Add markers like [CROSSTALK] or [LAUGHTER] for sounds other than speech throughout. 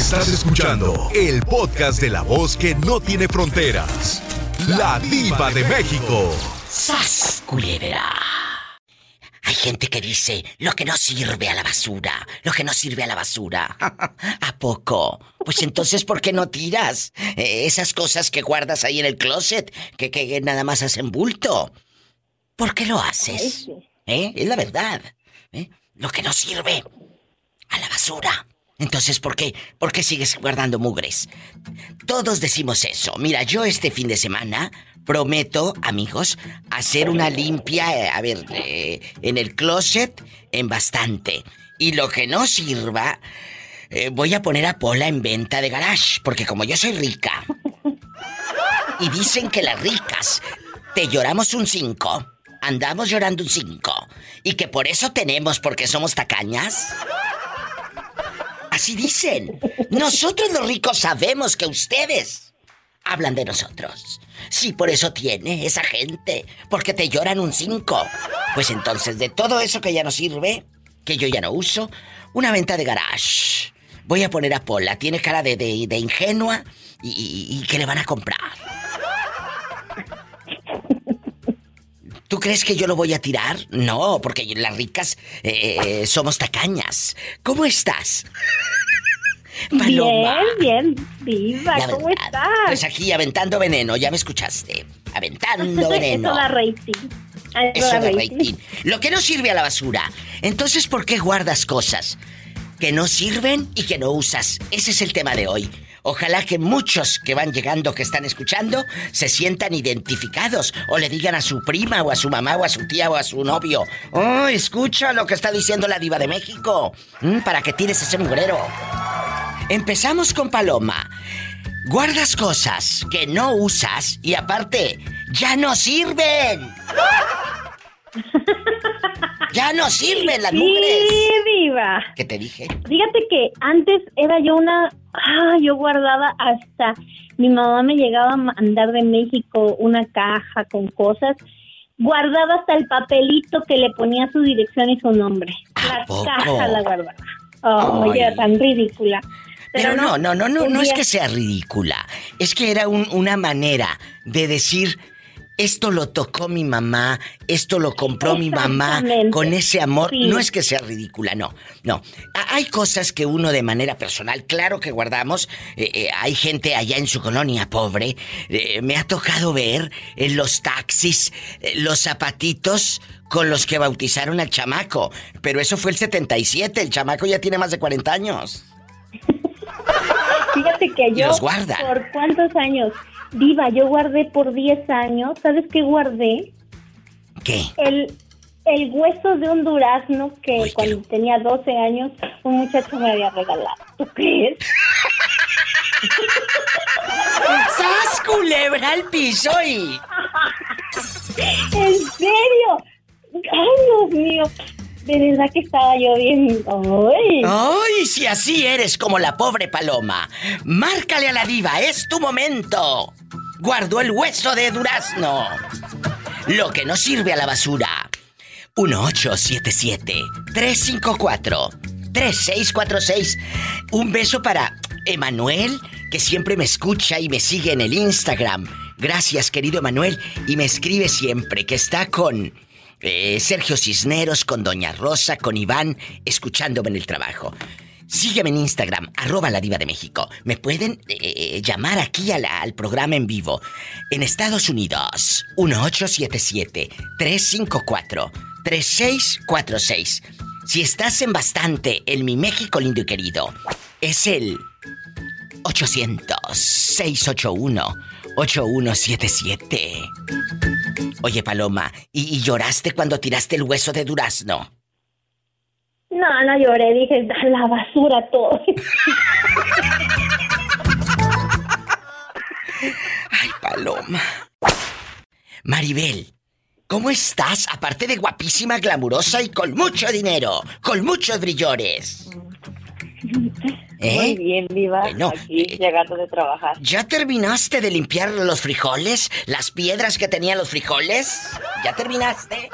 Estás escuchando el podcast de la voz que no tiene fronteras. La diva de México. ¡Sas, culebra! Hay gente que dice, lo que no sirve a la basura, lo que no sirve a la basura. [LAUGHS] ¿A poco? Pues entonces, ¿por qué no tiras eh, esas cosas que guardas ahí en el closet, que, que nada más hacen bulto? ¿Por qué lo haces? ¿Eh? Es la verdad. ¿Eh? Lo que no sirve a la basura. Entonces, ¿por qué? ¿Por qué sigues guardando mugres? Todos decimos eso. Mira, yo este fin de semana prometo, amigos, hacer una limpia, eh, a ver, eh, en el closet, en bastante. Y lo que no sirva, eh, voy a poner a Pola en venta de garage, porque como yo soy rica, y dicen que las ricas te lloramos un 5, andamos llorando un 5, y que por eso tenemos, porque somos tacañas. Así dicen. Nosotros los ricos sabemos que ustedes hablan de nosotros. Sí, por eso tiene esa gente. Porque te lloran un 5. Pues entonces, de todo eso que ya no sirve, que yo ya no uso, una venta de garage. Voy a poner a Pola. Tiene cara de, de, ingenua y, y que le van a comprar. ¿Tú crees que yo lo voy a tirar? No, porque las ricas eh, somos tacañas. ¿Cómo estás? [LAUGHS] Paloma. Bien, bien, viva, ¿cómo estás? Pues aquí aventando veneno, ya me escuchaste. Aventando [LAUGHS] veneno. Eso da rating. Eso da rating. Lo que no sirve a la basura. Entonces, ¿por qué guardas cosas que no sirven y que no usas? Ese es el tema de hoy. Ojalá que muchos que van llegando, que están escuchando, se sientan identificados o le digan a su prima o a su mamá o a su tía o a su novio, oh, escucha lo que está diciendo la diva de México, mm, para que tires ese mugrero. Empezamos con Paloma. Guardas cosas que no usas y aparte, ya no sirven. Ya no sirven las mujeres. Sí, viva. ¿Qué te dije? Fíjate que antes era yo una... Ah, yo guardaba hasta... Mi mamá me llegaba a mandar de México una caja con cosas. Guardaba hasta el papelito que le ponía su dirección y su nombre. La caja la guardaba. Oh, era tan ridícula. Pero, no, no, no, no, no, es que sea ridícula. Es que era una manera de decir esto lo tocó mi mamá, esto lo compró mi mamá con ese amor. No es que sea ridícula, no, no. Hay cosas que uno de manera personal, claro que guardamos. Eh, eh, hay gente allá en su colonia pobre. Eh, me ha tocado ver en los taxis los zapatitos con los que bautizaron al chamaco. Pero eso fue el 77, el chamaco ya tiene más de 40 años. [LAUGHS] Fíjate que yo. los guarda. ¿Por cuántos años? Viva, yo guardé por 10 años. ¿Sabes qué guardé? ¿Qué? El, el hueso de un durazno que cuando tenía 12 años un muchacho me había regalado. ¿Tú crees? [LAUGHS] ¡Sas culebra al piso y... [LAUGHS] ¿En serio? ¡Ay, Dios mío! De verdad que estaba yo bien. ¡Ay! ¡Ay! Si así eres como la pobre paloma. Márcale a la diva, es tu momento. Guardo el hueso de durazno. Lo que no sirve a la basura. 1877-354-3646. Un beso para Emanuel, que siempre me escucha y me sigue en el Instagram. Gracias, querido Emanuel. Y me escribe siempre que está con eh, Sergio Cisneros, con Doña Rosa, con Iván, escuchándome en el trabajo. Sígueme en Instagram, arroba la diva de México. Me pueden eh, eh, llamar aquí al, programa en vivo. En Estados Unidos, 1877-354-3646. Si estás en bastante en mi México lindo y querido, es el 800-681-8177. Oye, Paloma, ¿y, lloraste cuando tiraste el hueso de durazno? No, no lloré, dije, la basura todo. [LAUGHS] Ay, Paloma. Maribel, ¿cómo estás? Aparte de guapísima, glamurosa y con mucho dinero, con muchos brillores. ¿Eh? Muy bien, viva. aquí eh, llegando de trabajar. ¿Ya terminaste de limpiar los frijoles? ¿Las piedras que tenían los frijoles? ¿Ya terminaste?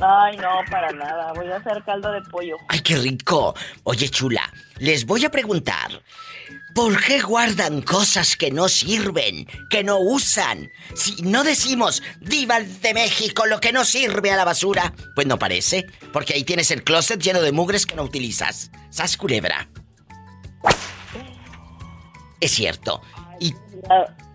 Ay, no, para nada. Voy a hacer caldo de pollo. Ay, qué rico. Oye, chula, les voy a preguntar. ¿Por qué guardan cosas que no sirven, que no usan? Si no decimos, diva de México, lo que no sirve a la basura, pues no parece, porque ahí tienes el closet lleno de mugres que no utilizas. Sas culebra. Es cierto. Y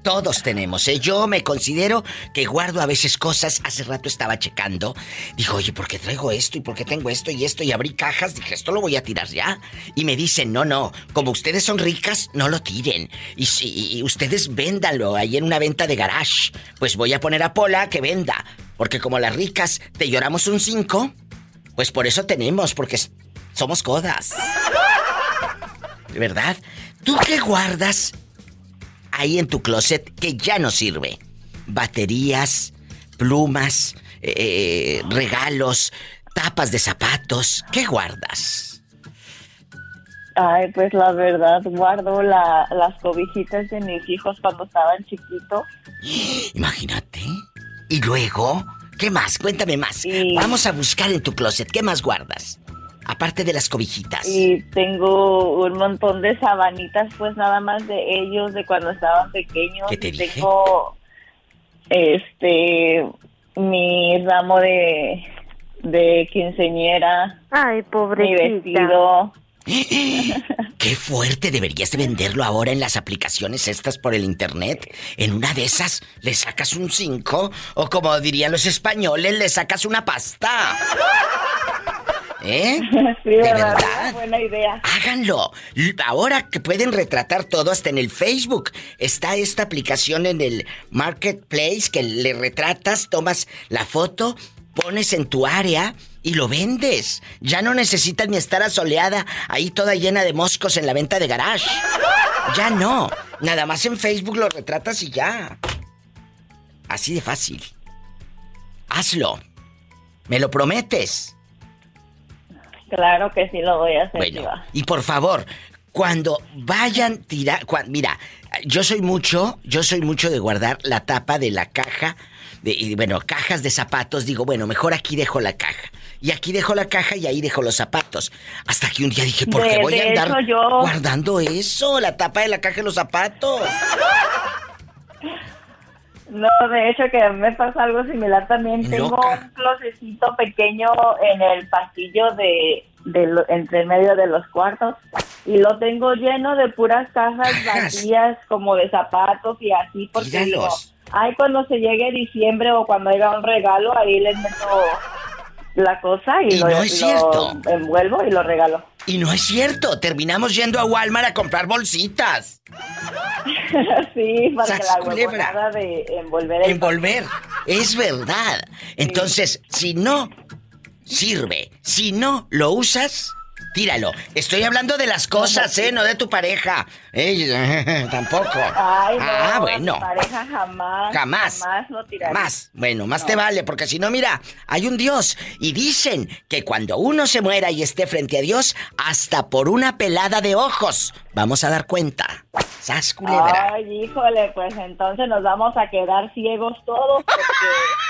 todos tenemos, ¿eh? Yo me considero que guardo a veces cosas. Hace rato estaba checando. Dijo, oye, ¿por qué traigo esto? ¿Y por qué tengo esto y esto? Y abrí cajas. Dije, esto lo voy a tirar ya. Y me dicen, no, no. Como ustedes son ricas, no lo tiren. Y si ustedes véndanlo ahí en una venta de garage. Pues voy a poner a Pola que venda. Porque como las ricas te lloramos un 5, pues por eso tenemos, porque somos codas. [LAUGHS] ¿De verdad? ¿Tú qué guardas ahí en tu closet que ya no sirve? Baterías, plumas, eh, regalos, tapas de zapatos. ¿Qué guardas? Ay, pues la verdad, guardo las cobijitas de mis hijos cuando estaban chiquitos. Imagínate. ¿Y luego? ¿Qué más? Cuéntame más. Vamos a buscar en tu closet. ¿Qué más guardas? Aparte de las cobijitas. Y tengo un montón de sabanitas, pues nada más de ellos, de cuando estaban pequeños. ¿Qué te dije? Tengo, este, mi ramo de, de quinceñera. Ay, pobrecita. Mi vestido. [GASPS] ¡Qué fuerte! Deberías de venderlo ahora en las aplicaciones estas por el internet. En una de esas le sacas un 5 o como dirían los españoles, le sacas una pasta. ¿Eh? [LAUGHS] Sí, de verdad. Buena idea. Háganlo. Ahora que pueden retratar todo hasta en el Facebook. Está esta aplicación en el Marketplace que le retratas, tomas la foto, pones en tu área y lo vendes. Ya no necesitas ni estar asoleada ahí toda llena de moscos en la venta de garage. Ya no. Nada más en Facebook lo retratas y ya. Así de fácil. Hazlo. ¿Me lo prometes? Claro que sí lo voy a hacer. Bueno, y por favor, cuando vayan tirar, mira, yo soy mucho, yo soy mucho de guardar la tapa de la caja, de, y bueno, cajas de zapatos. Digo, bueno, mejor aquí dejo la caja. Y aquí dejo la caja y ahí dejo los zapatos. Hasta que un día dije, ¿por qué voy a andar guardando eso? La tapa de la caja y los zapatos. [LAUGHS] No, de hecho que me pasa algo similar también. Tengo un closecito pequeño en el pasillo de, entre medio de los cuartos y lo tengo lleno de puras cajas [LAUGHS] vacías como de zapatos y así porque digo, ay cuando se llegue diciembre o cuando haya un regalo ahí les meto la cosa y, lo, no es cierto. envuelvo y lo regalo. Y no es cierto, terminamos yendo a Walmart a comprar bolsitas. [LAUGHS] sí, para que la de envolver. envolver, es verdad. Entonces, si no sirve, si no lo usas, tíralo. Estoy hablando de las cosas, ¿eh? No de tu pareja. Eh, [LAUGHS] tampoco. Ay, no, ah, bueno. pareja jamás. Jamás. Jamás lo tiraré. Más. Bueno, más te vale, porque si no, mira, hay un Dios. Y dicen que cuando uno se muera y esté frente a Dios, hasta por una pelada de ojos, vamos a dar cuenta. ¿Sas, culebra? Ay, híjole, pues entonces nos vamos a quedar ciegos todos, porque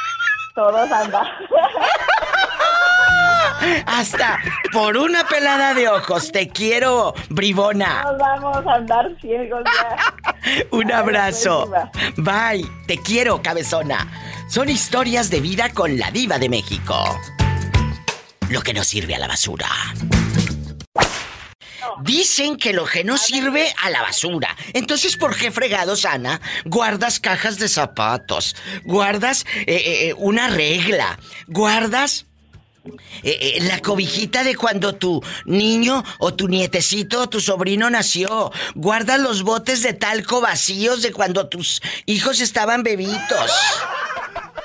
[LAUGHS] todos andan. [LAUGHS] [LAUGHS] Hasta por una pelada de ojos. Te quiero, bribona. Nos vamos a andar ciegos ya. [LAUGHS] Un abrazo. Bye. Te quiero, cabezona. Son historias de vida con la diva de México. Lo que no sirve a la basura. Dicen que lo que no sirve a la basura. Entonces, ¿por qué fregados, Ana? Guardas cajas de zapatos, guardas eh, eh, eh, una regla, guardas eh, eh, la cobijita de cuando tu niño o tu nietecito o tu sobrino nació. Guarda los botes de talco vacíos de cuando tus hijos estaban bebitos.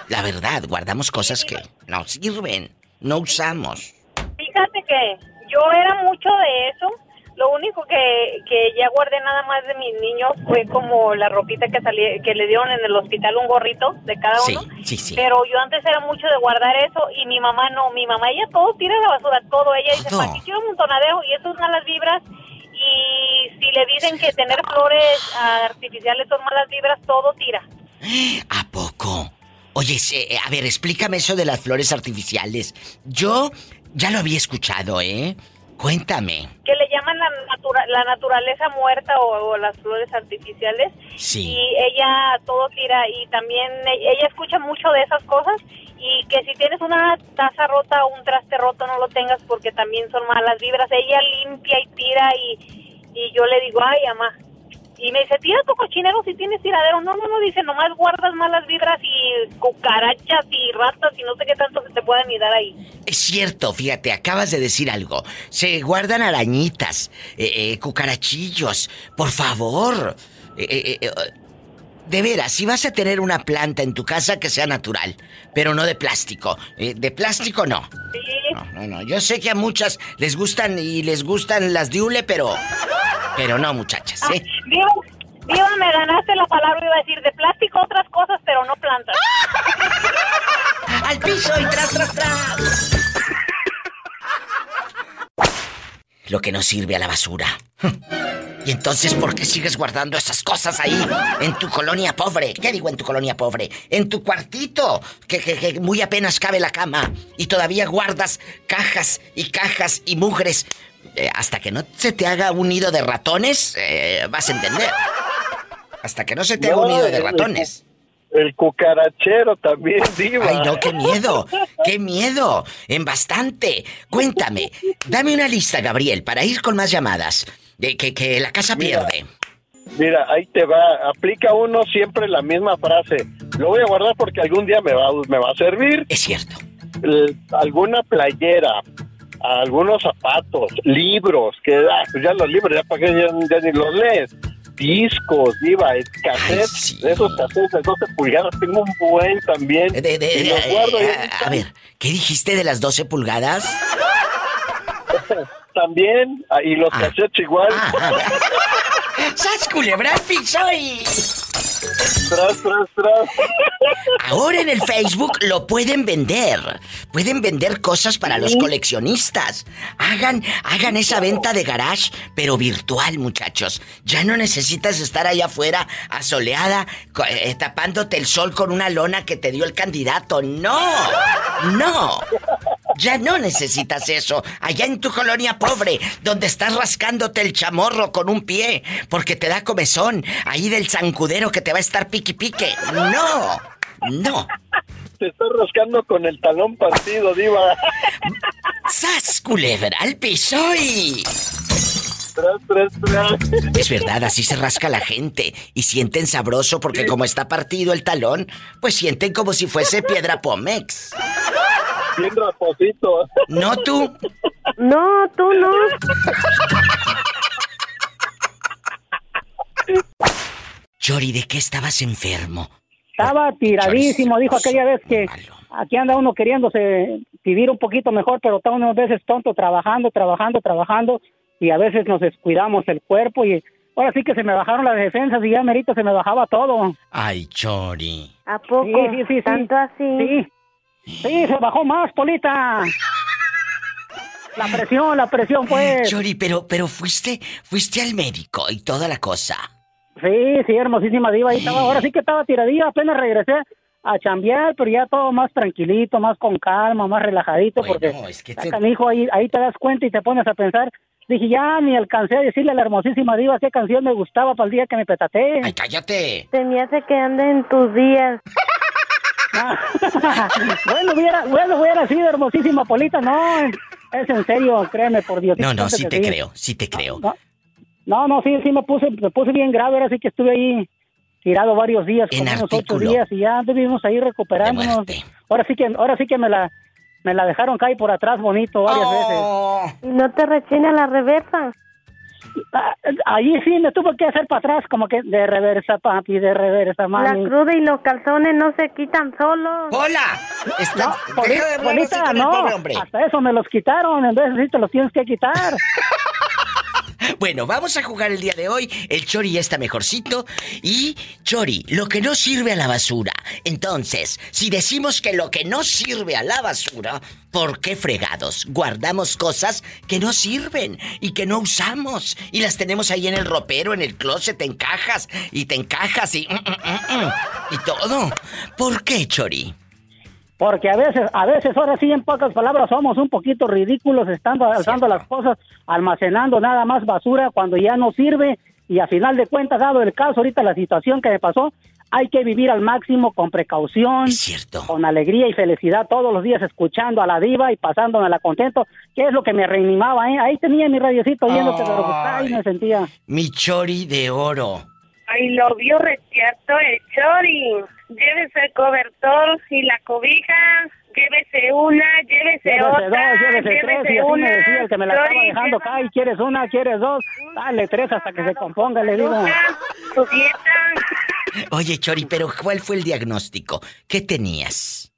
La verdad, guardamos cosas que no sirven, no usamos. Fíjate que yo era mucho de eso lo único que, que ya guardé nada más de mis niños fue como la ropita que salí, que le dieron en el hospital, un gorrito de cada uno. Sí, sí, Pero yo antes era mucho de guardar eso y mi mamá no, mi mamá ella todo tira la basura, todo. Ella dice, ¿para qué quiero un montonadero? Y eso es malas vibras. Y si le dicen que tener flores artificiales son malas vibras, todo tira. ¿A poco? Oye, eh, a ver, explícame eso de las flores artificiales. Yo ya lo había escuchado, ¿eh? Cuéntame. Que le llaman la, la naturaleza muerta o, las flores artificiales. Sí. Y ella todo tira y también e, ella escucha mucho de esas cosas y que si tienes una taza rota o un traste roto no lo tengas porque también son malas vibras. Ella limpia y tira y, y yo le digo, ay, mamá, y me dice, tira tu cochinero si tienes tiradero. No, no, no, dice, nomás guardas malas vibras y cucarachas y ratas y no sé qué tanto se te pueden dar ahí. Es cierto, fíjate, acabas de decir algo. Se guardan arañitas, eh, eh, cucarachillos. Por favor. Eh, de veras, si vas a tener una planta en tu casa que sea natural, pero no de plástico. de plástico no. Sí. No, no, no. Yo sé que a muchas les gustan y les gustan las diule, pero pero no, muchachas, ¿eh? Diva, me ganaste la palabra, iba a decir de plástico otras cosas, pero no plantas. [LAUGHS] ¡Al piso y tras, tras, tras! Lo que no sirve a la basura. [LAUGHS] ¿Y entonces por qué sigues guardando esas cosas ahí? En tu colonia pobre. ¿Qué digo en tu colonia pobre? En tu cuartito, que, que muy apenas cabe la cama. Y todavía guardas cajas y cajas y mugres eh, hasta que no se te haga un nido de ratones, eh, vas a entender. Hasta que no se te haga un nido de ratones. El, cucarachero también, [LAUGHS] diva. Ay, no, qué miedo. Qué miedo. En bastante. Cuéntame. Dame una lista, Gabriel, para ir con más llamadas. De que, que la casa pierde. Mira, ahí te va. Aplica uno siempre la misma frase. Lo voy a guardar porque algún día me va, me va a servir. Es cierto. alguna playera, algunos zapatos, libros, que ah, pues ya los libros, ya para que ya, ni los lees. Discos, diva, cassettes, esos cassettes de 12 pulgadas, tengo un buen también. a ver, ¿qué dijiste de las 12 pulgadas? [LAUGHS] también, ah, y los ah. cassettes igual. [LAUGHS] ¡Sas culebra piso Tras, tras, tras. Ahora en el Facebook lo pueden vender. Pueden vender cosas para los coleccionistas. Hagan, hagan esa venta de garage, pero virtual, muchachos. Ya no necesitas estar allá afuera, asoleada, eh, tapándote el sol con una lona que te dio el candidato. No, no. Ya no necesitas eso. Allá en tu colonia pobre, donde estás rascándote el chamorro con un pie, porque te da comezón, ahí del zancudero que te va a estar piqui pique. No, no. Te estás rascando con el talón partido, diva. ¡Sas, culebra al piso y... Es verdad, así se rasca la gente y sienten sabroso porque como está partido el talón, pues sienten como si fuese piedra Pomex. Bien raposito. ¿No tú? No, tú no. Chori, ¿de qué estabas enfermo? Estaba tiradísimo, dijo aquella vez que aquí anda uno queriéndose vivir un poquito mejor, pero está unas veces tonto trabajando, trabajando, trabajando y a veces nos descuidamos el cuerpo y ahora sí que se me bajaron las defensas y ya merito se me bajaba todo. Ay, Chori. ¿A poco? Sí, sí, sí. ¿Tanto así? Sí. Sí, se bajó más, Polita. La presión, la presión pues. Chori, pero, pero fuiste, fuiste al médico y toda la cosa. Sí, sí, hermosísima diva. Ahí estaba, ahora sí que estaba tiradilla, apenas regresé a chambear, pero ya todo más tranquilito, más con calma, más relajadito, porque es que te... ahí, ahí te das cuenta y te pones a pensar. Dije, ya ni alcancé a decirle a la hermosísima diva qué canción me gustaba para el día que me petaté. ¡Ay, cállate! Se me hace que ande en tus días. [LAUGHS] bueno, hubiera, bueno, hubiera sido hermosísima Polita, no, es en serio, créeme, por Dios. No, no, sí te creo, sí te creo. No, no, sí, sí me puse, me puse bien grave, ahora sí que estuve ahí tirado varios días, como unos ocho días y ya debimos ahí recuperándonos. Ahora sí que, ahora sí que me la, me la dejaron caer por atrás bonito varias oh. veces. ¿Y no te rechina la reversa? Ahí sí me tuvo que hacer para atrás, como que de reversa, papi, de reversa, mami. La cruda y los calzones no se quitan solos. ¡Hola! Está... No, no, hasta eso me los quitaron, en vez de te los tienes que quitar. [LAUGHS] Bueno, vamos a jugar el día de hoy. El Chori ya está mejorcito. Y, Chori, lo que no sirve a la basura. Entonces, si decimos que lo que no sirve a la basura, ¿por qué fregados? Guardamos cosas que no sirven y que no usamos y las tenemos ahí en el ropero, en el closet, en cajas y te encajas y... Mm, mm, mm, y todo. ¿Por qué, Chori? Porque a veces, a veces, ahora sí, en pocas palabras, somos un poquito ridículos estando alzando las cosas, almacenando nada más basura cuando ya no sirve. Y a final de cuentas, dado el caso, ahorita la situación que me pasó, hay que vivir al máximo con precaución, con alegría y felicidad todos los días escuchando a la diva y pasándome la contento, que es lo que me reanimaba, ¿eh? Ahí tenía mi radiocito oyéndote, pero ahí me sentía. Mi chori de oro. Ay, lo vio reciato el chori. Llévese el cobertor y la cobija. Llévese una, llévese, otra. Dos, llévese, tres. Y así me decía el que me la estaba dejando acá. Y quieres una, quieres dos. Dale tres hasta que se componga, le digo. Tu dieta. Oye, Chori, pero ¿cuál fue el diagnóstico? ¿Qué tenías?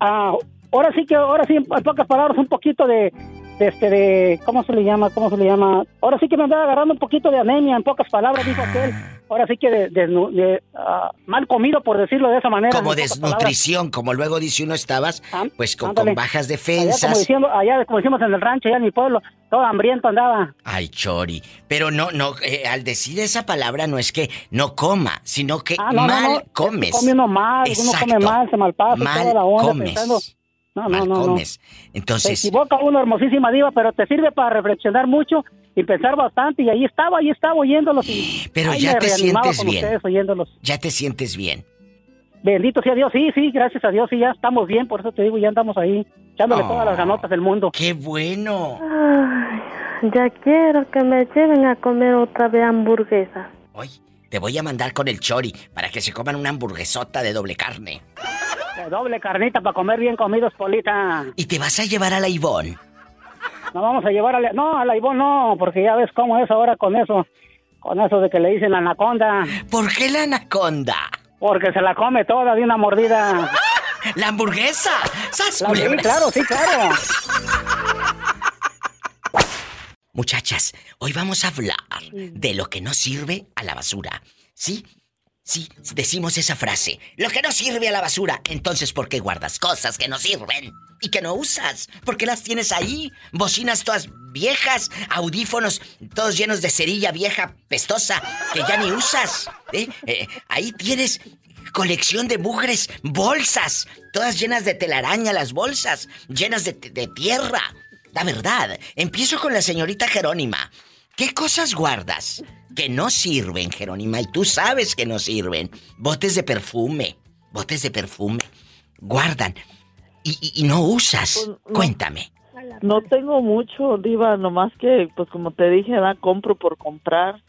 Ah, ahora sí que, ahora sí, en pocas palabras, un poquito de este de cómo se le llama cómo se le llama ahora sí que me andaba agarrando un poquito de anemia en pocas palabras dijo aquel. [LAUGHS] Ahora sí que de, ah, mal comido por decirlo de esa manera como desnutrición como luego dice uno estabas ah, pues con, bajas defensas allá como, diciendo, allá como decimos en el rancho allá en mi pueblo todo hambriento andaba. Ay chori pero no no eh, al decir esa palabra no es que no coma sino que ah, mal comes. come uno mal uno come mal se malpasa mal toda la onda comes. No, no, no, no. Entonces. Se equivoca uno, hermosísima diva, pero te sirve para reflexionar mucho y pensar bastante. Y ahí estaba, ahí estaba oyéndolos. Y pero ya te sientes bien. Ya te sientes bien. Bendito sea Dios, sí, sí, gracias a Dios, sí, ya estamos bien, por eso te digo, ya andamos ahí, echándole todas las ganotas del mundo. ¡Qué bueno! ya quiero que me lleven a comer otra vez hamburguesa. Hoy te voy a mandar con el chori para que se coman una hamburguesota de doble carne. De doble carnita para comer bien comidos, Polita. ¿Y te vas a llevar a la Ivón? No vamos a llevar a la... No, a la Ivón no, porque ya ves cómo es ahora con eso. Con eso de que le dicen anaconda. ¿Por qué la anaconda? Porque se la come toda de una mordida. [LAUGHS] ¡La hamburguesa! ¡Sas, sí, claro, sí, claro. Muchachas, hoy vamos a hablar de lo que no sirve a la basura. ¿Sí? Sí, decimos esa frase. Lo que no sirve a la basura. Entonces, ¿por qué guardas cosas que no sirven? Y que no usas. ¿Por qué las tienes ahí? Bocinas todas viejas, audífonos todos llenos de cerilla vieja, pestosa, que ya ni usas. ¿eh? Eh, ahí tienes colección de mugres, bolsas, todas llenas de telaraña las bolsas, llenas de, de tierra. La verdad, empiezo con la señorita Jerónima. ¿Qué cosas guardas? Que no sirven, Jerónima, y tú sabes que no sirven. Botes de perfume, botes de perfume, guardan y, no usas. Pues, Cuéntame. No tengo mucho, Diva, nomás que, pues como te dije, da compro por comprar.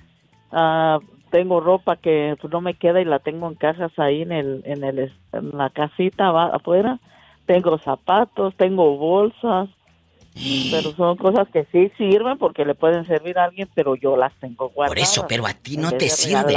Ah, tengo ropa que pues, no me queda y la tengo en cajas ahí en, el, en, el, en la casita afuera. Tengo zapatos, tengo bolsas, pero son cosas que sí sirven porque le pueden servir a alguien, pero yo las tengo guardadas. Por eso, pero a ti no te sirven.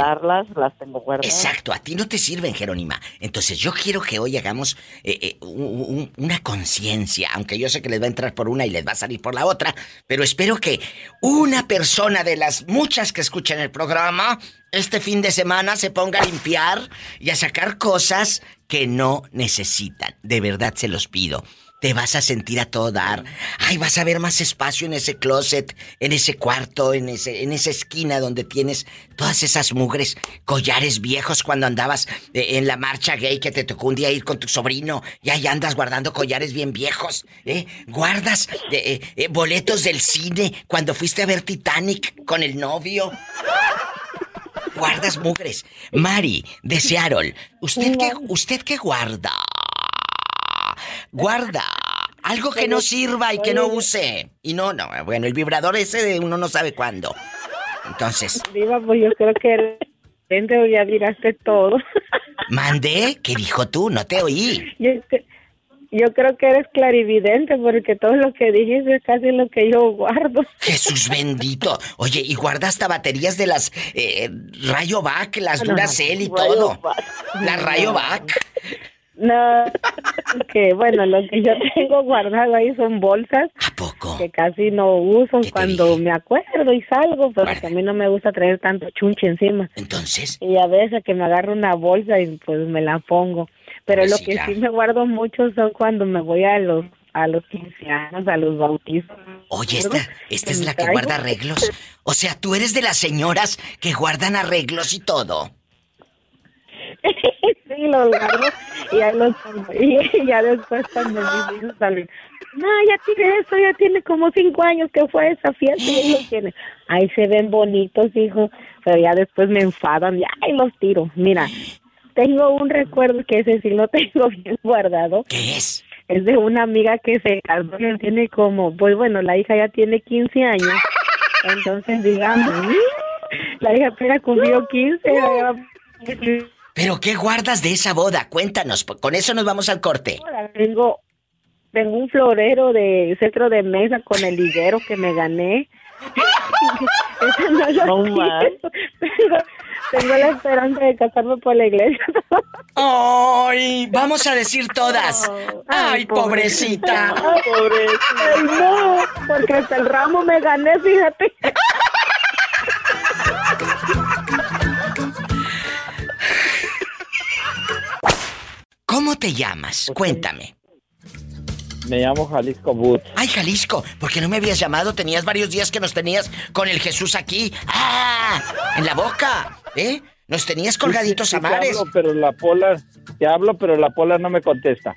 las tengo guardadas. Exacto, a ti no te sirven, Jerónima. Entonces yo quiero que hoy hagamos eh, eh, una conciencia, aunque yo sé que les va a entrar por una y les va a salir por la otra, pero espero que una persona de las muchas que escuchan el programa este fin de semana se ponga a limpiar y a sacar cosas que no necesitan. De verdad se los pido te vas a sentir a todo dar. Ay, vas a ver más espacio en ese closet, en ese cuarto, en, ese, en esa esquina donde tienes todas esas mugres, collares viejos cuando andabas eh, en la marcha gay que te tocó un día ir con tu sobrino y ahí andas guardando collares bien viejos. ¿eh? Guardas eh, eh, boletos del cine cuando fuiste a ver Titanic con el novio. Guardas mugres. Mari, de Seattle, ¿usted qué, usted qué guarda? Guarda algo que no sirva y que no use. Y no, no, bueno, el vibrador ese de uno no sabe cuándo. Entonces. Diva, pues yo creo que gente ya miraste todo. ¿Mandé? ¿Qué dijo tú? No te oí. [LAUGHS] Yo, creo que eres clarividente porque todo lo que dijiste es casi lo que yo guardo. Jesús bendito. Oye, ¿y guardaste baterías de las eh, Rayo Back, las Duracell y todo? La Rayo Back. No, [LAUGHS] que bueno, lo que yo tengo guardado ahí son bolsas. ¿A poco? Que casi no uso cuando me acuerdo y salgo, porque a mí no me gusta traer tanto chunche encima. Entonces. Y a veces que me agarro una bolsa y pues me la pongo. Pero lo que sí me guardo mucho son cuando me voy a los a los 15 años, a los bautizos. Oye, esta, esta es la que guarda arreglos. O sea, tú eres de las señoras que guardan arreglos y todo. [LAUGHS] sí, los guardo y ya los y [LAUGHS] ya después cuando mis hijos salen, no, ya tiene eso, ya tiene como cinco años que fue esa fiesta y los tiene. Ahí se ven bonitos, hijo, pero ya después me enfadan y ahí los tiro. Mira, tengo un recuerdo que ese sí lo [LAUGHS] tengo bien guardado. ¿Qué es? Es de una amiga que se casó, tiene como, pues bueno, la hija ya tiene 15 años. Entonces, digamos, [LAUGHS] la hija apenas cumplió 15. ¿Pero qué guardas de esa boda? Cuéntanos, con eso nos vamos al corte. Tengo, tengo un florero de centro de mesa con el liguero que me gané. [LAUGHS] no tengo la esperanza de casarme por la iglesia. ¡Ay! Vamos a decir todas. ¡Ay, pobrecita! ¡Ay, pobrecita! ¡Ay, no! Porque hasta el ramo me gané, fíjate. [LAUGHS] ¿Cómo te llamas? Cuéntame. Me llamo Jalisco Boots. Ay, Jalisco, ¿por qué no me habías llamado? Tenías varios días que nos tenías con el Jesús aquí. ¡Ah! En la boca, ¿eh? Nos tenías colgaditos a mares. Te hablo, pero la pola, te hablo, pero la pola no me contesta.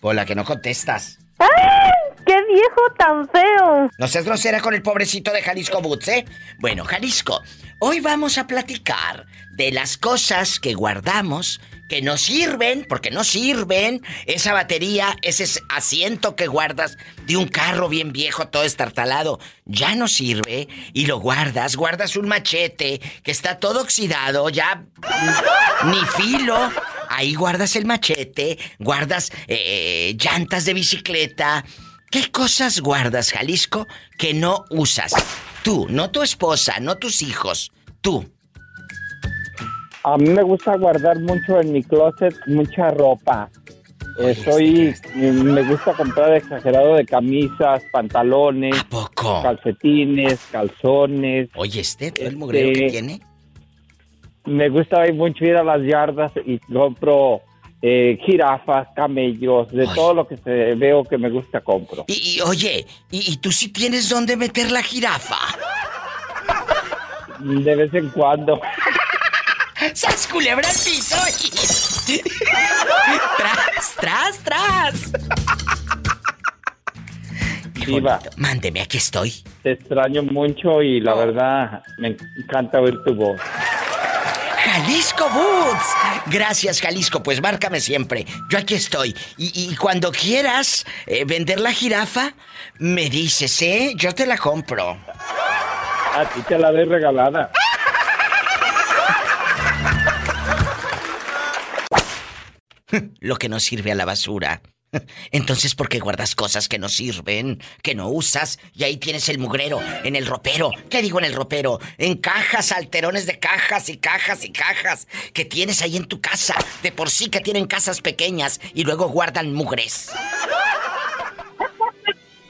Pola, que no contestas. ¡Ay! ¡Qué viejo tan feo! No seas grosera con el pobrecito de Jalisco Boots, ¿eh? Bueno, Jalisco, hoy vamos a platicar de las cosas que guardamos que no sirven, porque no sirven. Esa batería, ese asiento que guardas de un carro bien viejo, todo estartalado, ya no sirve y lo guardas. Guardas un machete que está todo oxidado, ya ni filo. Ahí guardas el machete, guardas eh, llantas de bicicleta. ¿Qué cosas guardas, Jalisco, que no usas? Tú, no tu esposa, no tus hijos. Tú. A mí me gusta guardar mucho en mi closet mucha ropa. Eh, soy, me gusta comprar exagerado de camisas, pantalones, calcetines, calzones. Oye, este, todo el mugrero que este, tiene. Me gusta mucho ir a las yardas y compro eh, jirafas, camellos, de todo lo que se veo que me gusta compro. Y, oye, ¿y, ¿y, tú sí tienes dónde meter la jirafa? De vez en cuando. ¡Sas culebra al piso! [LAUGHS] ¡Tras, tras, tras! Viva. Mándeme, aquí estoy. Te extraño mucho y la verdad me encanta oír tu voz. Jalisco Boots. Gracias, Jalisco. Pues márcame siempre. Yo aquí estoy. Y, cuando quieras eh, vender la jirafa, me dices, ¿eh? Yo te la compro. A ti te la doy regalada. [LAUGHS] Lo que no sirve a la basura. [LAUGHS] Entonces, ¿por qué guardas cosas que no sirven, que no usas? Y ahí tienes el mugrero, en el ropero. ¿Qué digo en el ropero? En cajas, alterones de cajas y cajas y cajas que tienes ahí en tu casa. De por sí que tienen casas pequeñas y luego guardan mugres.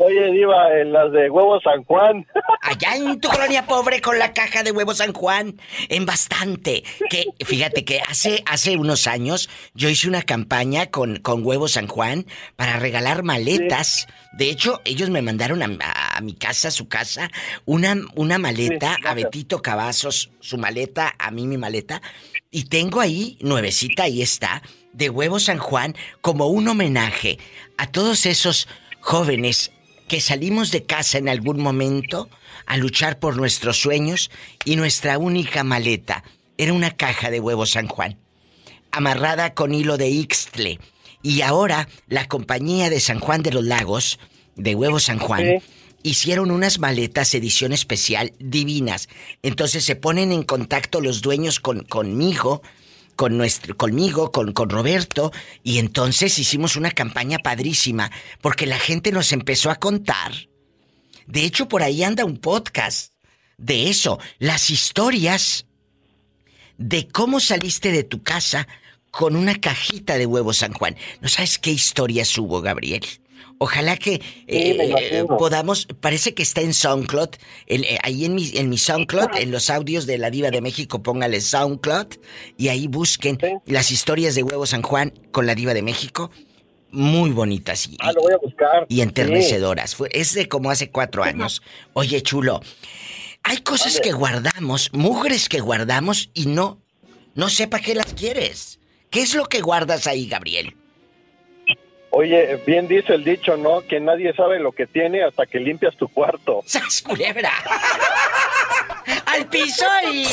Oye, Diva, en las de huevos San Juan. [LAUGHS] Allá en tu colonia pobre con la caja de huevos San Juan, en bastante. Que fíjate que hace, hace unos años yo hice una campaña con, con huevos San Juan para regalar maletas. De hecho, ellos me mandaron a, mi casa, a su casa, una, una maleta, a Betito Cavazos, su maleta, a mí mi maleta. Y tengo ahí, nuevecita, ahí está, de huevos San Juan, como un homenaje a todos esos jóvenes que salimos de casa en algún momento a luchar por nuestros sueños y nuestra única maleta era una caja de huevos San Juan, amarrada con hilo de Ixtle. Y ahora la compañía de San Juan de los Lagos, de huevos San Juan, hicieron unas maletas edición especial divinas. Entonces se ponen en contacto los dueños con, conmigo con nuestro, conmigo, con, con Roberto, y entonces hicimos una campaña padrísima, porque la gente nos empezó a contar. De hecho, por ahí anda un podcast de eso, las historias de cómo saliste de tu casa con una cajita de huevos San Juan. ¿No sabes qué historias hubo, Gabriel? Ojalá que eh, podamos, parece que está en SoundCloud, eh, ahí en mi, en mi SoundCloud, en los audios de la diva de México, póngale SoundCloud y ahí busquen las historias de Huevo San Juan con la diva de México. Muy bonitas y, ah, lo voy a buscar. y enternecedoras. es de como hace cuatro años. Oye, chulo, hay cosas que guardamos, mujeres que guardamos y no, no sepa qué las quieres. ¿Qué es lo que guardas ahí, Gabriel? Oye, bien dice el dicho, ¿no? Que nadie sabe lo que tiene hasta que limpias tu cuarto. [LAUGHS] ¡Sas, culebra! ¡Al piso y...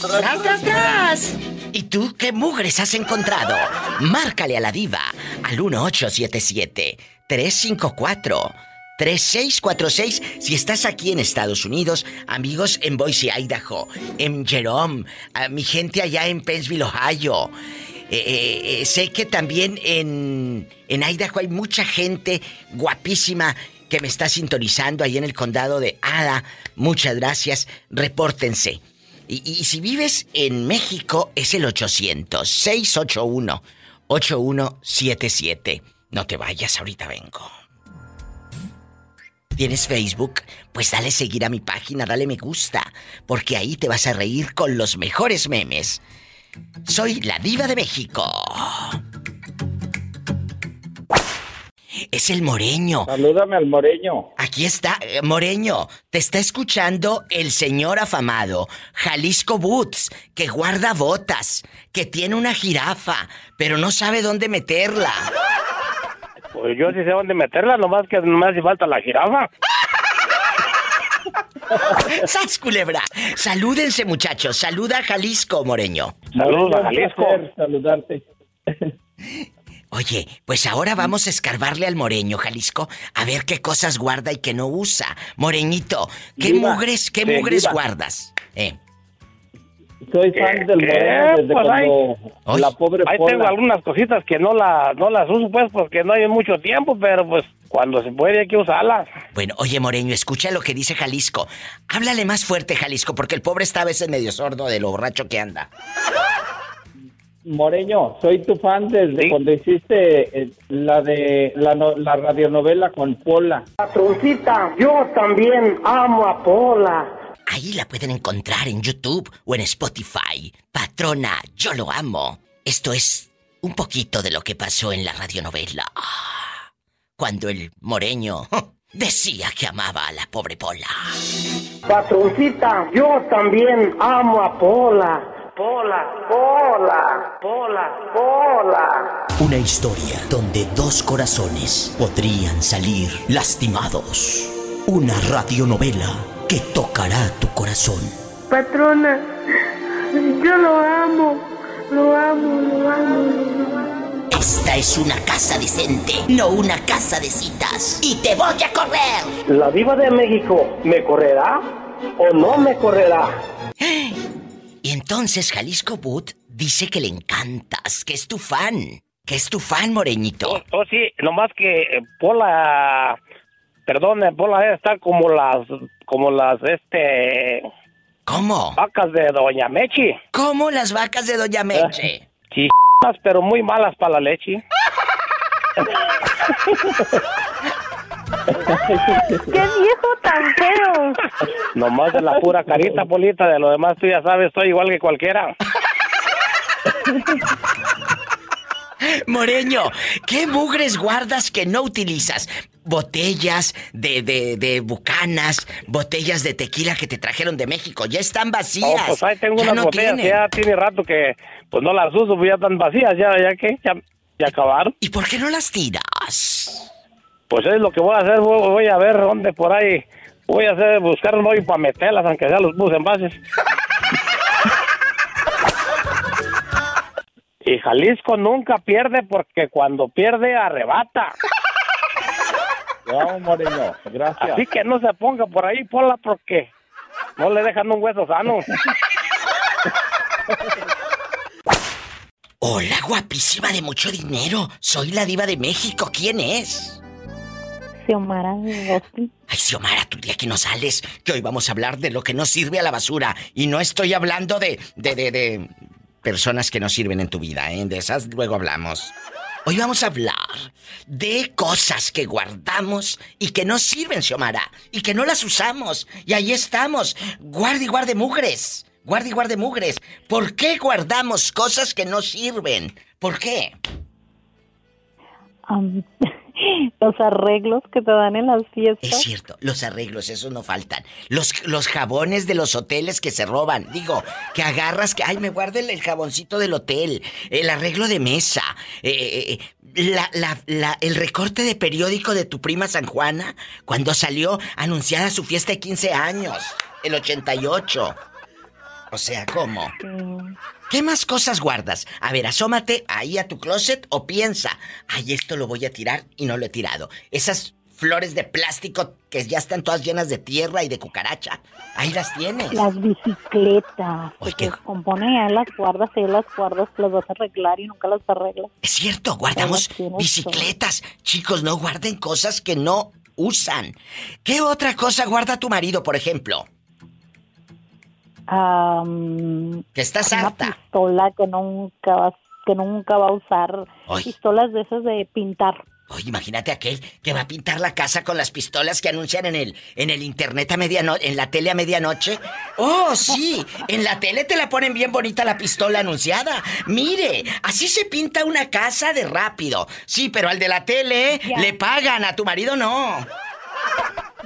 ¡Tras, tras! ¿Y tú qué mugres has encontrado? Márcale a la diva al 1877 3646 si estás aquí en Estados Unidos, amigos en Boise, Idaho, en Jerome, a mi gente allá en Pennsville, Ohio, eh, eh, eh, sé que también en, en Idaho hay mucha gente guapísima que me está sintonizando ahí en el condado de Ada. Muchas gracias. Repórtense. Y, si vives en México, es el 800-681-8177. No te vayas, ahorita vengo. ¿Tienes Facebook? Pues dale seguir a mi página, dale me gusta, porque ahí te vas a reír con los mejores memes. Soy la diva de México. Es el moreño. Salúdame al moreño. Aquí está, eh, moreño. Te está escuchando el señor afamado, Jalisco Boots, que guarda botas, que tiene una jirafa, pero no sabe dónde meterla. Pues yo sí sé dónde meterla, nomás que no me hace falta la jirafa. ¡Sas, culebra! Salúdense, muchachos. Saluda a Jalisco, Moreño. Saluda, Jalisco. Saludarte. Oye, pues ahora vamos a escarbarle al Moreño, Jalisco, a ver qué cosas guarda y qué no usa. Moreñito, ¿qué mugres, qué mugres guardas? Eh. Soy fan del Moreño desde pues cuando la pobre Ahí tengo algunas cositas que no, la, no las uso pues porque no hay mucho tiempo, pero pues cuando se puede hay que usarlas. Bueno, oye Moreño, escucha lo que dice Jalisco. Háblale más fuerte, Jalisco, porque el pobre está a veces medio sordo de lo borracho que anda. Moreño, soy tu fan desde cuando hiciste eh, la de la, la radionovela con Pola. Patroncita, yo también amo a Pola. Ahí la pueden encontrar en YouTube o en Spotify. Patrona, yo lo amo. Esto es un poquito de lo que pasó en la radionovela cuando el moreño decía que amaba a la pobre Pola. Patroncita, yo también amo a Pola. Pola, Pola, Pola, Pola. Una historia donde dos corazones podrían salir lastimados. Una radionovela que tocará tu corazón. Patrona, yo lo amo, lo amo, lo amo, lo amo. Esta es una casa decente, no una casa de citas. Y te voy a correr. ¿La diva de México me correrá o no me correrá? [GASPS] Y entonces Jalisco Boot dice que le encantas, que es tu fan. Que es tu fan, Moreñito. Oh, oh sí, nomás que eh, Pola... Perdón, Pola está como las... Como las, este... ¿Cómo? Vacas de Doña Mechi. ¿Cómo las vacas de Doña Meche? [LAUGHS] Sí, pero muy malas para la leche. ¡Qué viejo tan feo! Nomás de la pura carita, Polita, de lo demás tú ya sabes, soy igual que cualquiera. Moreño, ¿qué mugres guardas que no utilizas? Botellas de, de, de, bucanas, botellas de tequila que te trajeron de México, ya están vacías. Oh, pues ahí tengo unas botellas ya tiene rato que pues no las uso, pues ya están vacías, ya, ya que, ya, ya acabaron. ¿Y por qué no las tiras? Pues es lo que voy a hacer, voy, a ver dónde por ahí, voy a hacer, buscar un hoyo para meterlas, aunque sea los bus envases. [LAUGHS] Y Jalisco nunca pierde porque cuando pierde arrebata. Vamos, Moreno, gracias. Así que no se ponga por ahí, Pola, porque no le dejan un hueso sano. [LAUGHS] Hola, guapísima de mucho dinero. Soy la diva de México. ¿Quién es? Xiomara Ay, Xiomara, tú de aquí no sales. Que hoy vamos a hablar de lo que no sirve a la basura. Y no estoy hablando de, de, de, de personas que no sirven en tu vida, ¿eh? De esas luego hablamos. Hoy vamos a hablar de cosas que guardamos y que no sirven, Xiomara, y que no las usamos. Y ahí estamos. Guarde y guarde mugres. Guarde y guarde mugres. ¿Por qué guardamos cosas que no sirven? ¿Por qué? [LAUGHS] [LAUGHS] los arreglos que te dan en las fiestas. Es cierto, los arreglos, esos no faltan. Los, los jabones de los hoteles que se roban. Digo, que agarras, que, ay, me guarde el, jaboncito del hotel, el arreglo de mesa, eh, eh, la, el recorte de periódico de tu prima San Juana, cuando salió anunciada su fiesta de 15 años, el 88. O sea, ¿cómo? ¿Qué más cosas guardas? A ver, asómate ahí a tu closet o piensa, ay, esto lo voy a tirar y no lo he tirado. Esas flores de plástico que ya están todas llenas de tierra y de cucaracha. Ahí las tienes. Las bicicletas. Oye, que compone, ya las guardas, ya las guardas, las vas a arreglar y nunca las arreglas. Es cierto, guardamos bicicletas. Chicos, no guarden cosas que no usan. ¿Qué otra cosa guarda tu marido, por ejemplo? Que estás una pistola que nunca va, que nunca va a usar. Pistolas de esas de pintar. Oye, imagínate aquel que va a pintar la casa con las pistolas que anuncian en el, en el internet a medianoche, en la tele a medianoche. Oh, sí, en la tele te la ponen bien bonita la pistola anunciada. Mire, así se pinta una casa de rápido. Sí, pero al de la tele le pagan, a tu marido no.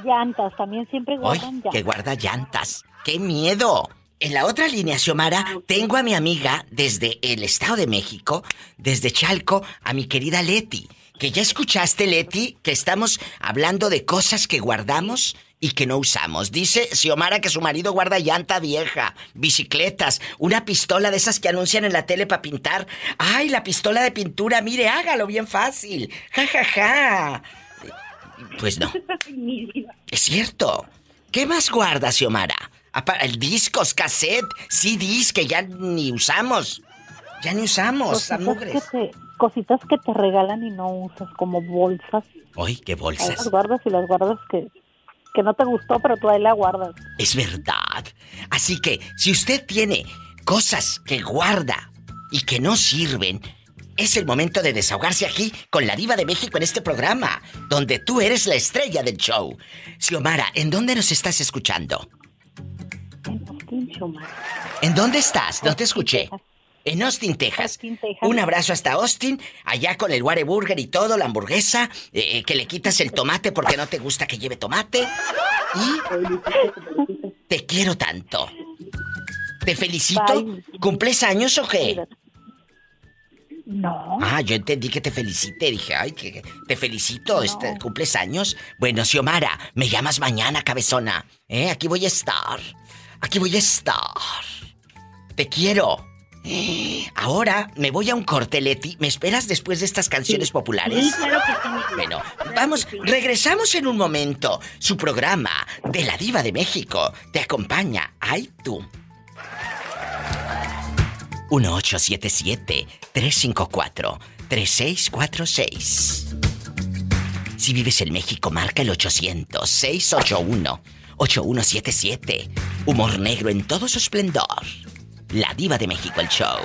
Llantas, también siempre guardan llantas. que guarda llantas. ¡Qué miedo! En la otra línea, Xiomara, tengo a mi amiga desde el Estado de México, desde Chalco, a mi querida Leti. Que ya escuchaste, Leti, que estamos hablando de cosas que guardamos y que no usamos. Dice Xiomara que su marido guarda llanta vieja, bicicletas, una pistola de esas que anuncian en la tele para pintar. ¡Ay, la pistola de pintura! Mire, hágalo bien fácil. ¡Ja, ja, ja! Pues no. [LAUGHS] Es cierto. ¿Qué más guarda, Xiomara? El discos, cassette, CDs que ya ni usamos. Ya ni usamos, cositas que, te, cositas que te regalan y no usas, como bolsas. Ay, ¿qué bolsas? las guardas y las guardas que, que no te gustó, pero tú ahí la guardas. Es verdad. Así que, si usted tiene cosas que guarda y que no sirven, es el momento de desahogarse aquí con la diva de México en este programa, donde tú eres la estrella del show. Xiomara, ¿en dónde nos estás escuchando? En dónde estás? No te escuché. En Austin, Texas. Un abrazo hasta Austin, allá con el Whataburger y todo, la hamburguesa, eh, eh, que le quitas el tomate porque no te gusta que lleve tomate. Y te quiero tanto. Te felicito. ¿Cumples años o qué? No. Ah, yo entendí que te felicité. Dije, ay, que te felicito, este, cumples años. Bueno, Xiomara, me llamas mañana, cabezona. ¿Eh? Aquí voy a estar. Aquí voy a estar. Te quiero. Ahora me voy a un corte, Leti. ¿Me esperas después de estas canciones populares? Sí, claro que sí. Bueno, vamos, regresamos en un momento. Su programa de la Diva de México te acompaña. ¡Ay, tú! 1877-354-3646. Si vives en México, marca el 800-681-8177. Humor negro en todo su esplendor. La diva de México, el show.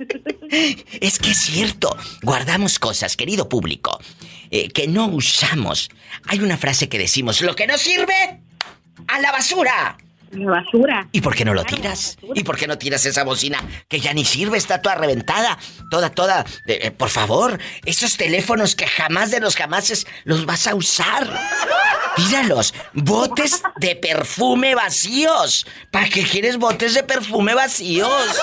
[LAUGHS] Es que es cierto, guardamos cosas, querido público, eh, que no usamos. Hay una frase que decimos, lo que no sirve, a la basura. La basura. ¿Y por qué no lo tiras? ¿Y por qué no tiras esa bocina que ya ni sirve? Está toda reventada. Toda, toda. Eh, por favor, esos teléfonos que jamás de los jamases los vas a usar. Tíralos. Botes de perfume vacíos. ¿Para qué quieres botes de perfume vacíos?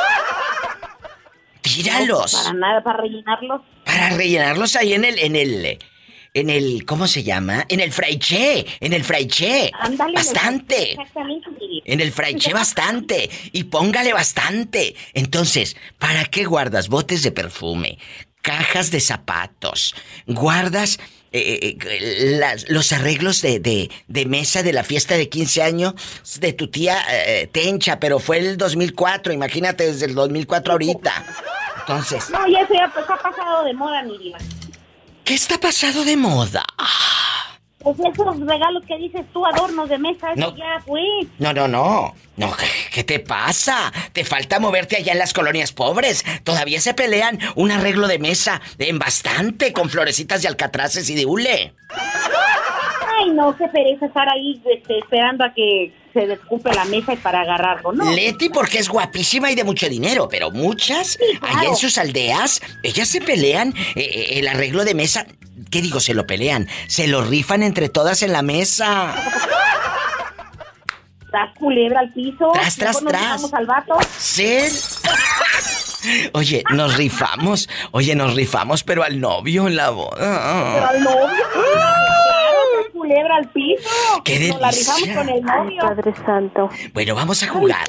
Tíralos. para nada, para rellenarlos. Para rellenarlos ahí en el, en el, en el, ¿cómo se llama? En el fraiche, en el fraiche. bastante. En el fraiche bastante. Y póngale bastante. Entonces, ¿para qué guardas botes de perfume? Cajas de zapatos. Guardas eh, eh, los arreglos de, de, mesa de la fiesta de 15 años de tu tía eh, Tencha, pero fue el 2004, imagínate desde el 2004 ahorita. Entonces... No, ya se ha, pues, ha pasado de moda, mi vida. ¿Qué está pasado de moda? Pues esos regalos que dices tú, adornos de mesa, no. ya fue. No, no, no. No, ¿qué te pasa? Te falta moverte allá en las colonias pobres. Todavía se pelean un arreglo de mesa en bastante con florecitas de alcatraces y de hule. Ay, no, qué pereza estar ahí este, esperando a que se descupe la mesa y para agarrarlo, ¿no? Leti porque es guapísima y de mucho dinero, pero muchas, allá en sus aldeas, ellas se pelean eh, eh, el arreglo de mesa. ¿Qué digo? Se lo pelean. Se lo rifan entre todas en la mesa. Tras culebra al piso. Tras, tras, tras. al vato. Sí. [LAUGHS] Oye, nos rifamos. Oye, nos rifamos, pero al novio en la boda. Pero al novio. [LAUGHS] Culebra al piso. ¡Qué delicia! Nos la rifamos con el novio. Padre Santo. Bueno, vamos a jugar.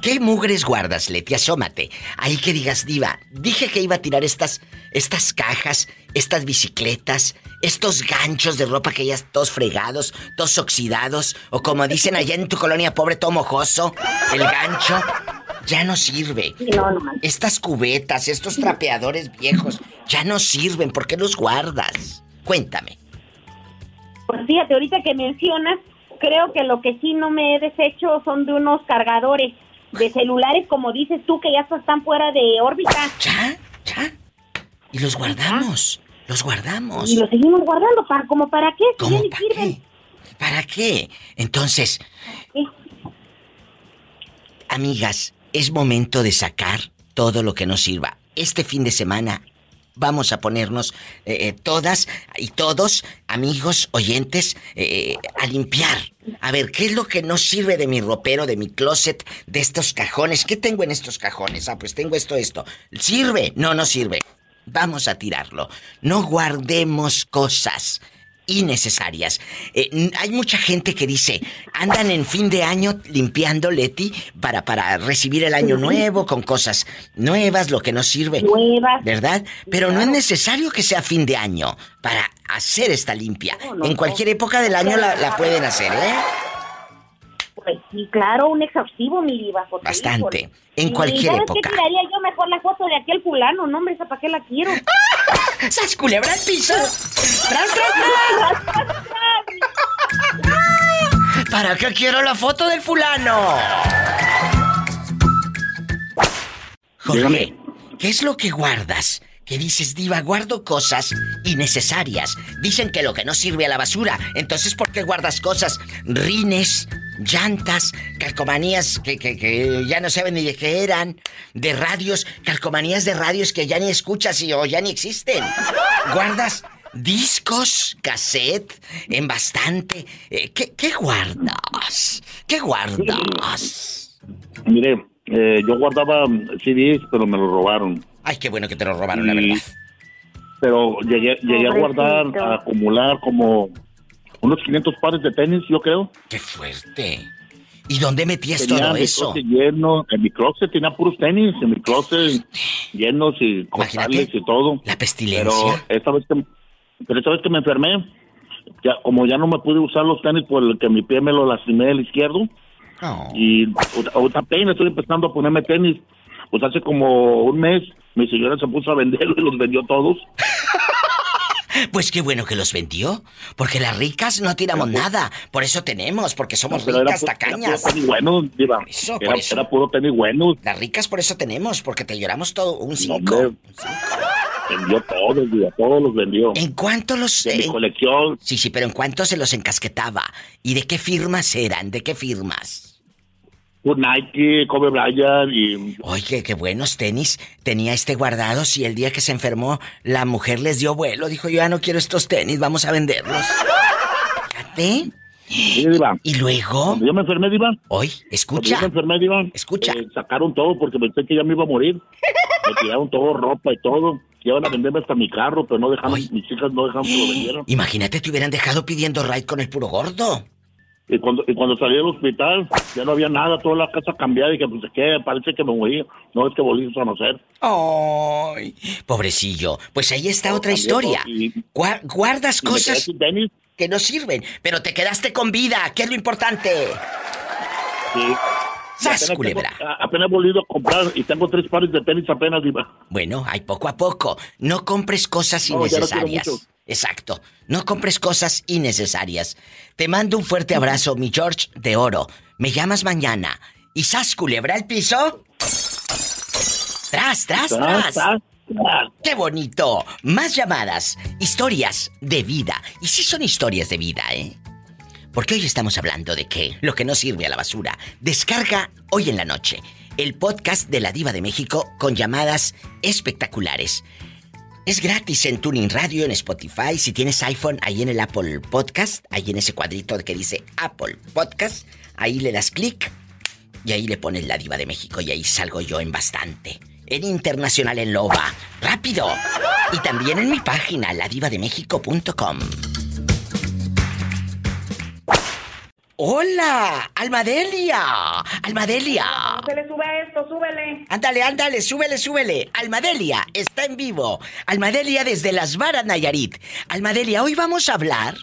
¿Qué mugres guardas, Leti? Asómate. Ahí que digas, diva, dije que iba a tirar estas, estas cajas, estas bicicletas, estos ganchos de ropa que ya todos fregados, todos oxidados, o como dicen allá en tu colonia pobre, todo mojoso, el gancho ya no sirve. Estas cubetas, estos trapeadores viejos, ya no sirven. ¿Por qué los guardas? Cuéntame. Pues fíjate, ahorita que mencionas, creo que lo que sí no me he deshecho son de unos cargadores de celulares, como dices tú, que ya están fuera de órbita. ¿Ya? ¿Ya? Y los guardamos. Los guardamos. Y los seguimos guardando. ¿Para, ¿Como para qué? ¿Cómo para qué? ¿Para qué? Entonces, amigas, es momento de sacar todo lo que nos sirva. Este fin de semana vamos a ponernos eh, eh, todas y todos, amigos, oyentes, eh, a limpiar. A ver, ¿qué es lo que no sirve de mi ropero, de mi closet, de estos cajones? ¿Qué tengo en estos cajones? Ah, pues tengo esto, esto. ¿Sirve? No, no sirve. Vamos a tirarlo. No guardemos cosas innecesarias. Eh, hay mucha gente que dice, andan en fin de año limpiando Leti para, para recibir el año nuevo con cosas nuevas, lo que nos sirve. Nuevas. ¿Verdad? Pero no es necesario que sea fin de año para hacer esta limpia. en cualquier época del año la, pueden hacer, ¿eh? Pues sí, claro, un exhaustivo, mi diva. Bastante. En cualquier época. ¿Qué tiraría yo mejor la foto de aquel fulano? No, hombre, ¿esa para qué la quiero? [LAUGHS] ¡Sas culebra al piso! ¡Tras, tras, tras! ¿Para qué quiero la foto del fulano? Jorge, ¿qué es lo que guardas? Que dices, diva, guardo cosas innecesarias. Dicen que lo que no sirve a la basura. Entonces, ¿por qué guardas cosas? Rines, llantas, calcomanías que, que, ya no saben ni de qué eran, de radios, calcomanías de radios que ya ni escuchas y o ya ni existen. Guardas discos, cassette, en bastante. Eh, ¿qué, ¿qué, guardas? ¿Qué guardas? Mire, eh, yo guardaba CDs, pero me los robaron. Ay, qué bueno que te los robaron, la verdad. Pero llegué, llegué a guardar, a acumular como unos 500 pares de tenis, yo creo. ¡Qué fuerte! ¿Y dónde metías todo eso? Lleno, en mi closet tenía puros tenis, en mi closet llenos y costales y todo. La pestilencia. Pero esta vez que, pero esta vez que me enfermé, ya, como ya no me pude usar los tenis por el que mi pie me lo lastimé el izquierdo, y ahorita apenas estoy empezando a ponerme tenis. Pues hace como un mes mi señora se puso a venderlos y los vendió todos. [LAUGHS] Pues qué bueno que los vendió. Porque las ricas no tiramos nada. Por eso tenemos, porque somos ricas tacañas. Era puro bueno, diva. era, puro tenis bueno. Las ricas por eso tenemos, porque te lloramos todo un cinco. vendió todos, diva, todos los vendió. ¿En cuánto los... De mi colección. Sí, sí, pero ¿en cuánto se los encasquetaba? ¿Y de qué firmas eran? ¿De qué firmas? Nike, Kobe Bryant y... Oye, qué buenos tenis tenía este guardado si el día que se enfermó la mujer les dio vuelo. Dijo, yo ya no quiero estos tenis, vamos a venderlos. Fíjate. Y luego... yo me enfermé, Diva. Hoy, escucha. yo me enfermé, Diva. Escucha. Eh, sacaron todo porque pensé que ya me iba a morir. me tiraron todo, ropa y todo. Iban a venderme hasta mi carro, pero no dejaron, mis hijas no dejaron que lo vendieran. Imagínate, te hubieran dejado pidiendo ride con el puro gordo. Y cuando, y cuando salí del hospital, ya no había nada, toda la casa cambiada. Y que, pues, ¿qué? Parece que me morí. No es que volví a conocer. ¡Ay! Pobrecillo. Pues ahí está otra historia. guardas cosas que no sirven, pero te quedaste con vida, que es lo importante. Sí. ¡Sas, culebra! apenas he volvido a comprar y tengo tres pares de tenis apenas, Diva. Bueno, hay poco a poco. No compres cosas innecesarias. Exacto. No compres cosas innecesarias. Te mando un fuerte abrazo, mi George de Oro. Me llamas mañana. ¿Y Sas culebra el piso? Tras, tras, tras. ¡Qué bonito! Más llamadas. Historias de vida. Y sí son historias de vida, ¿eh? Porque hoy estamos hablando de que lo que no sirve a la basura. Descarga hoy en la noche el podcast de la Diva de México con llamadas espectaculares. Es gratis en Tuning Radio, en Spotify. Si tienes iPhone, ahí en el Apple Podcast, ahí en ese cuadrito que dice Apple Podcast, ahí le das clic y ahí le pones la Diva de México y ahí salgo yo en bastante. En Internacional en Loba. ¡Rápido! Y también en mi página, ladivademexico.com. ¡Hola! ¡Almadelia! ¡Almadelia! Se le sube a esto, súbele. Ándale, ándale, súbele, súbele. Almadelia está en vivo. Almadelia desde Las Varas, Nayarit. Almadelia, hoy vamos a hablar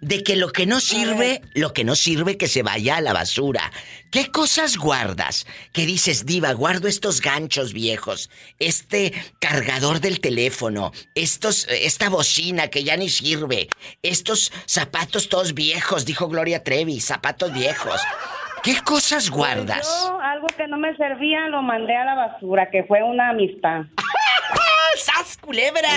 de que lo que no sirve, lo que no sirve que se vaya a la basura. ¿Qué cosas guardas? ¿Qué dices, Diva? Guardo estos ganchos viejos, este cargador del teléfono, estos, esta bocina que ya ni sirve, estos zapatos todos viejos, dijo Gloria Trevi, zapatos viejos. ¿Qué cosas guardas? Pues yo, algo que no me servía, lo mandé a la basura, que fue una amistad. [LAUGHS] ¡Sas, culebra!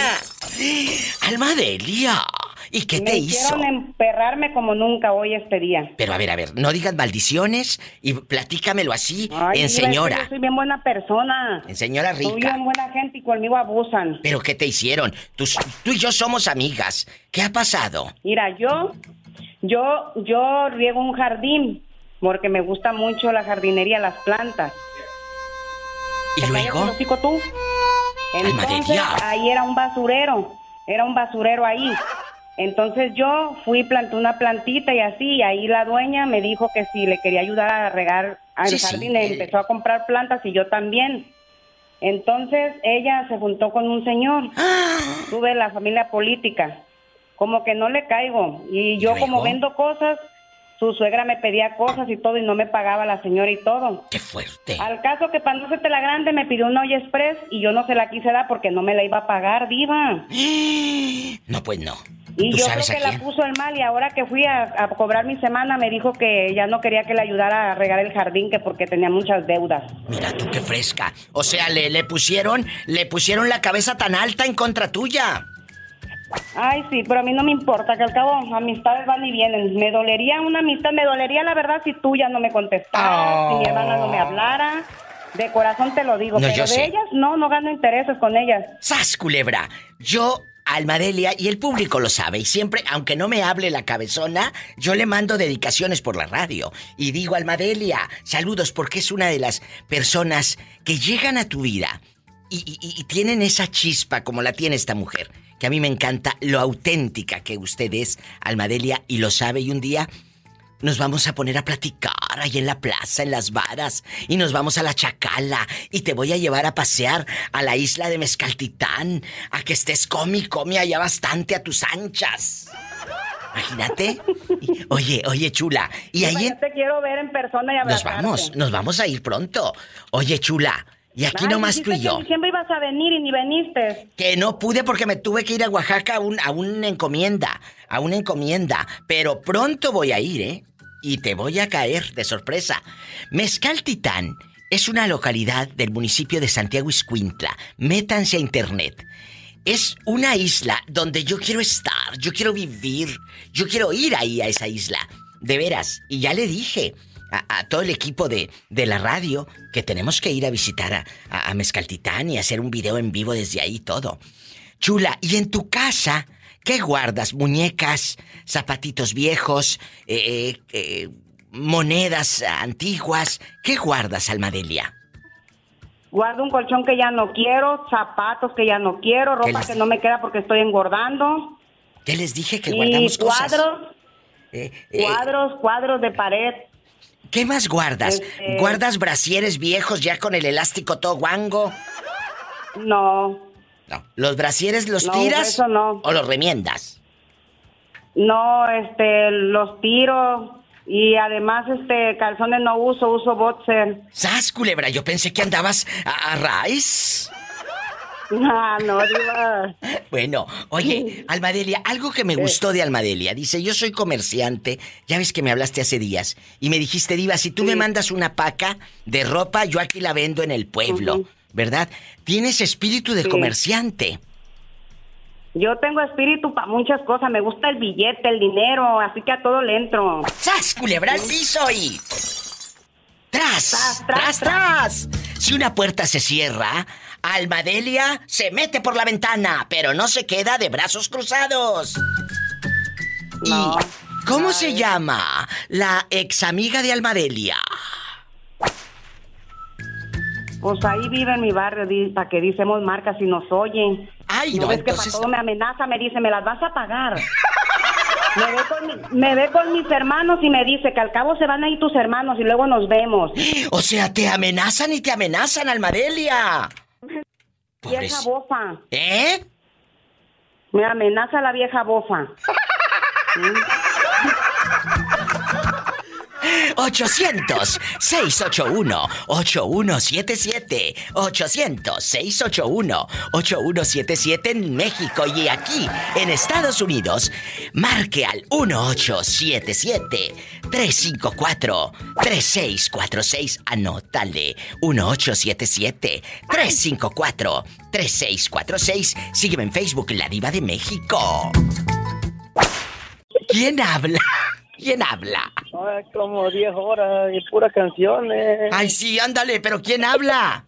¡Alma Delia! ¿Y qué te hizo? Hicieron emperrarme como nunca hoy este día. Pero a ver, a ver, no digas maldiciones y platícamelo así en señora. Yo soy bien buena persona. En señora rica. Soy bien buena gente y conmigo abusan. ¿Pero qué te hicieron? Tú, tú y yo somos amigas. ¿Qué ha pasado? Mira, yo, yo, yo riego un jardín porque me gusta mucho la jardinería, las plantas. ¿Y luego? tú? Entonces, ahí era un basurero, era un basurero ahí. Entonces yo fui, planté una plantita y así, y ahí la dueña me dijo que si le quería ayudar a regar al jardín, empezó a comprar plantas y yo también. Entonces ella se juntó con un señor, tuve la familia política, como que no le caigo, y yo como vendo cosas, su suegra me pedía cosas y todo y no me pagaba la señora y todo. ¡Qué fuerte! Al caso que para no hacerte la grande me pidió una olla express y yo no se la quise dar porque no me la iba a pagar, diva. [GASPS] No, pues no. Y yo creo que la puso el mal y ahora que fui a, cobrar mi semana me dijo que ya no quería que le ayudara a regar el jardín que porque tenía muchas deudas. Mira tú qué fresca. O sea, le, le pusieron, le pusieron la cabeza tan alta en contra tuya. Ay, sí, pero a mí no me importa, que al cabo amistades van y vienen. Me dolería una amistad, me dolería la verdad si tú ya no me contestaras, si mi hermana no me hablara. De corazón te lo digo, pero de ellas no, no gano intereses con ellas. ¡Sas, culebra! Yo Almadelia, y el público lo sabe, y siempre, aunque no me hable la cabezona, yo le mando dedicaciones por la radio. Y digo, Almadelia, saludos, porque es una de las personas que llegan a tu vida y, y tienen esa chispa como la tiene esta mujer que a mí me encanta lo auténtica que usted es, Almadelia, y lo sabe, y un día nos vamos a poner a platicar ahí en la plaza, en las varas, y nos vamos a la Chacala, y te voy a llevar a pasear a la isla de Mezcaltitán, a que estés comi, comi allá bastante a tus anchas. Imagínate. Oye, oye, chula. Y ahí. te quiero ver en persona y Nos vamos, nos vamos a ir pronto. Oye, chula. Y aquí nomás tú y yo. siempre ibas a venir y ni veniste. Que no pude porque me tuve que ir a Oaxaca a, un, a una encomienda. A una encomienda. Pero pronto voy a ir, ¿eh? Y te voy a caer de sorpresa. Mezcal Titán es una localidad del municipio de Santiago Iscuintla. Métanse a internet. Es una isla donde yo quiero estar, yo quiero vivir, yo quiero ir ahí a esa isla. De veras. Y ya le dije, a, todo el equipo de, de, la radio que tenemos que ir a visitar a, a, Mezcaltitán y hacer un video en vivo desde ahí todo. Chula, ¿y en tu casa qué guardas? ¿Muñecas, zapatitos viejos, eh, eh, eh, monedas antiguas? ¿Qué guardas, Almadelia? Guardo un colchón que ya no quiero, zapatos que ya no quiero, ropa que no me queda porque estoy engordando. ¿Qué les dije que guardamos cuadros, cosas? cuadros, cuadros de pared. ¿Qué más guardas? Este, ¿Guardas brasieres viejos ya con el elástico todo guango? No. No. ¿Los brasieres los tiras? Eso no. ¿O los remiendas? No, este, los tiro. Y además, este, calzones no uso, uso boxer. ¡Sas, culebra! Yo pensé que andabas a, a No, no, Diva. Bueno, oye, [LAUGHS] Almadelia, algo que me gustó de Almadelia. Dice, yo soy comerciante. Ya ves que me hablaste hace días. Y me dijiste, Diva, si tú me mandas una paca de ropa, yo aquí la vendo en el pueblo. ¿Verdad? Tienes espíritu de comerciante. Yo tengo espíritu para muchas cosas. Me gusta el billete, el dinero, así que a todo le entro. ¡Sas, culebra el piso y... ¡Tras! ¡Tras, tras! Si una puerta se cierra, Almadelia se mete por la ventana, pero no se queda de brazos cruzados. No. ¿Y cómo se llama la ex amiga de Almadelia? Pues ahí vive en mi barrio, para que dicemos marcas y nos oyen. Ay, no, ¿No ves que para todo me amenaza, me dice, me las vas a pagar. [LAUGHS] me, ve con mis hermanos y me dice que al cabo se van a ir tus hermanos y luego nos vemos. [GASPS] O sea, te amenazan y te amenazan, Almadelia. Vieja bofa. ¿Eh? Me amenaza la vieja bofa. [LAUGHS] 800-681-8177. 800-681-8177 en México y aquí en Estados Unidos. Marque al 1877-354-3646. Anótale. 1877-354-3646. Sígueme en Facebook, La Diva de México. ¿Quién habla? ¿Quién habla? Ay, como 10 horas y puras canciones. Ay, sí, ándale, pero ¿quién habla?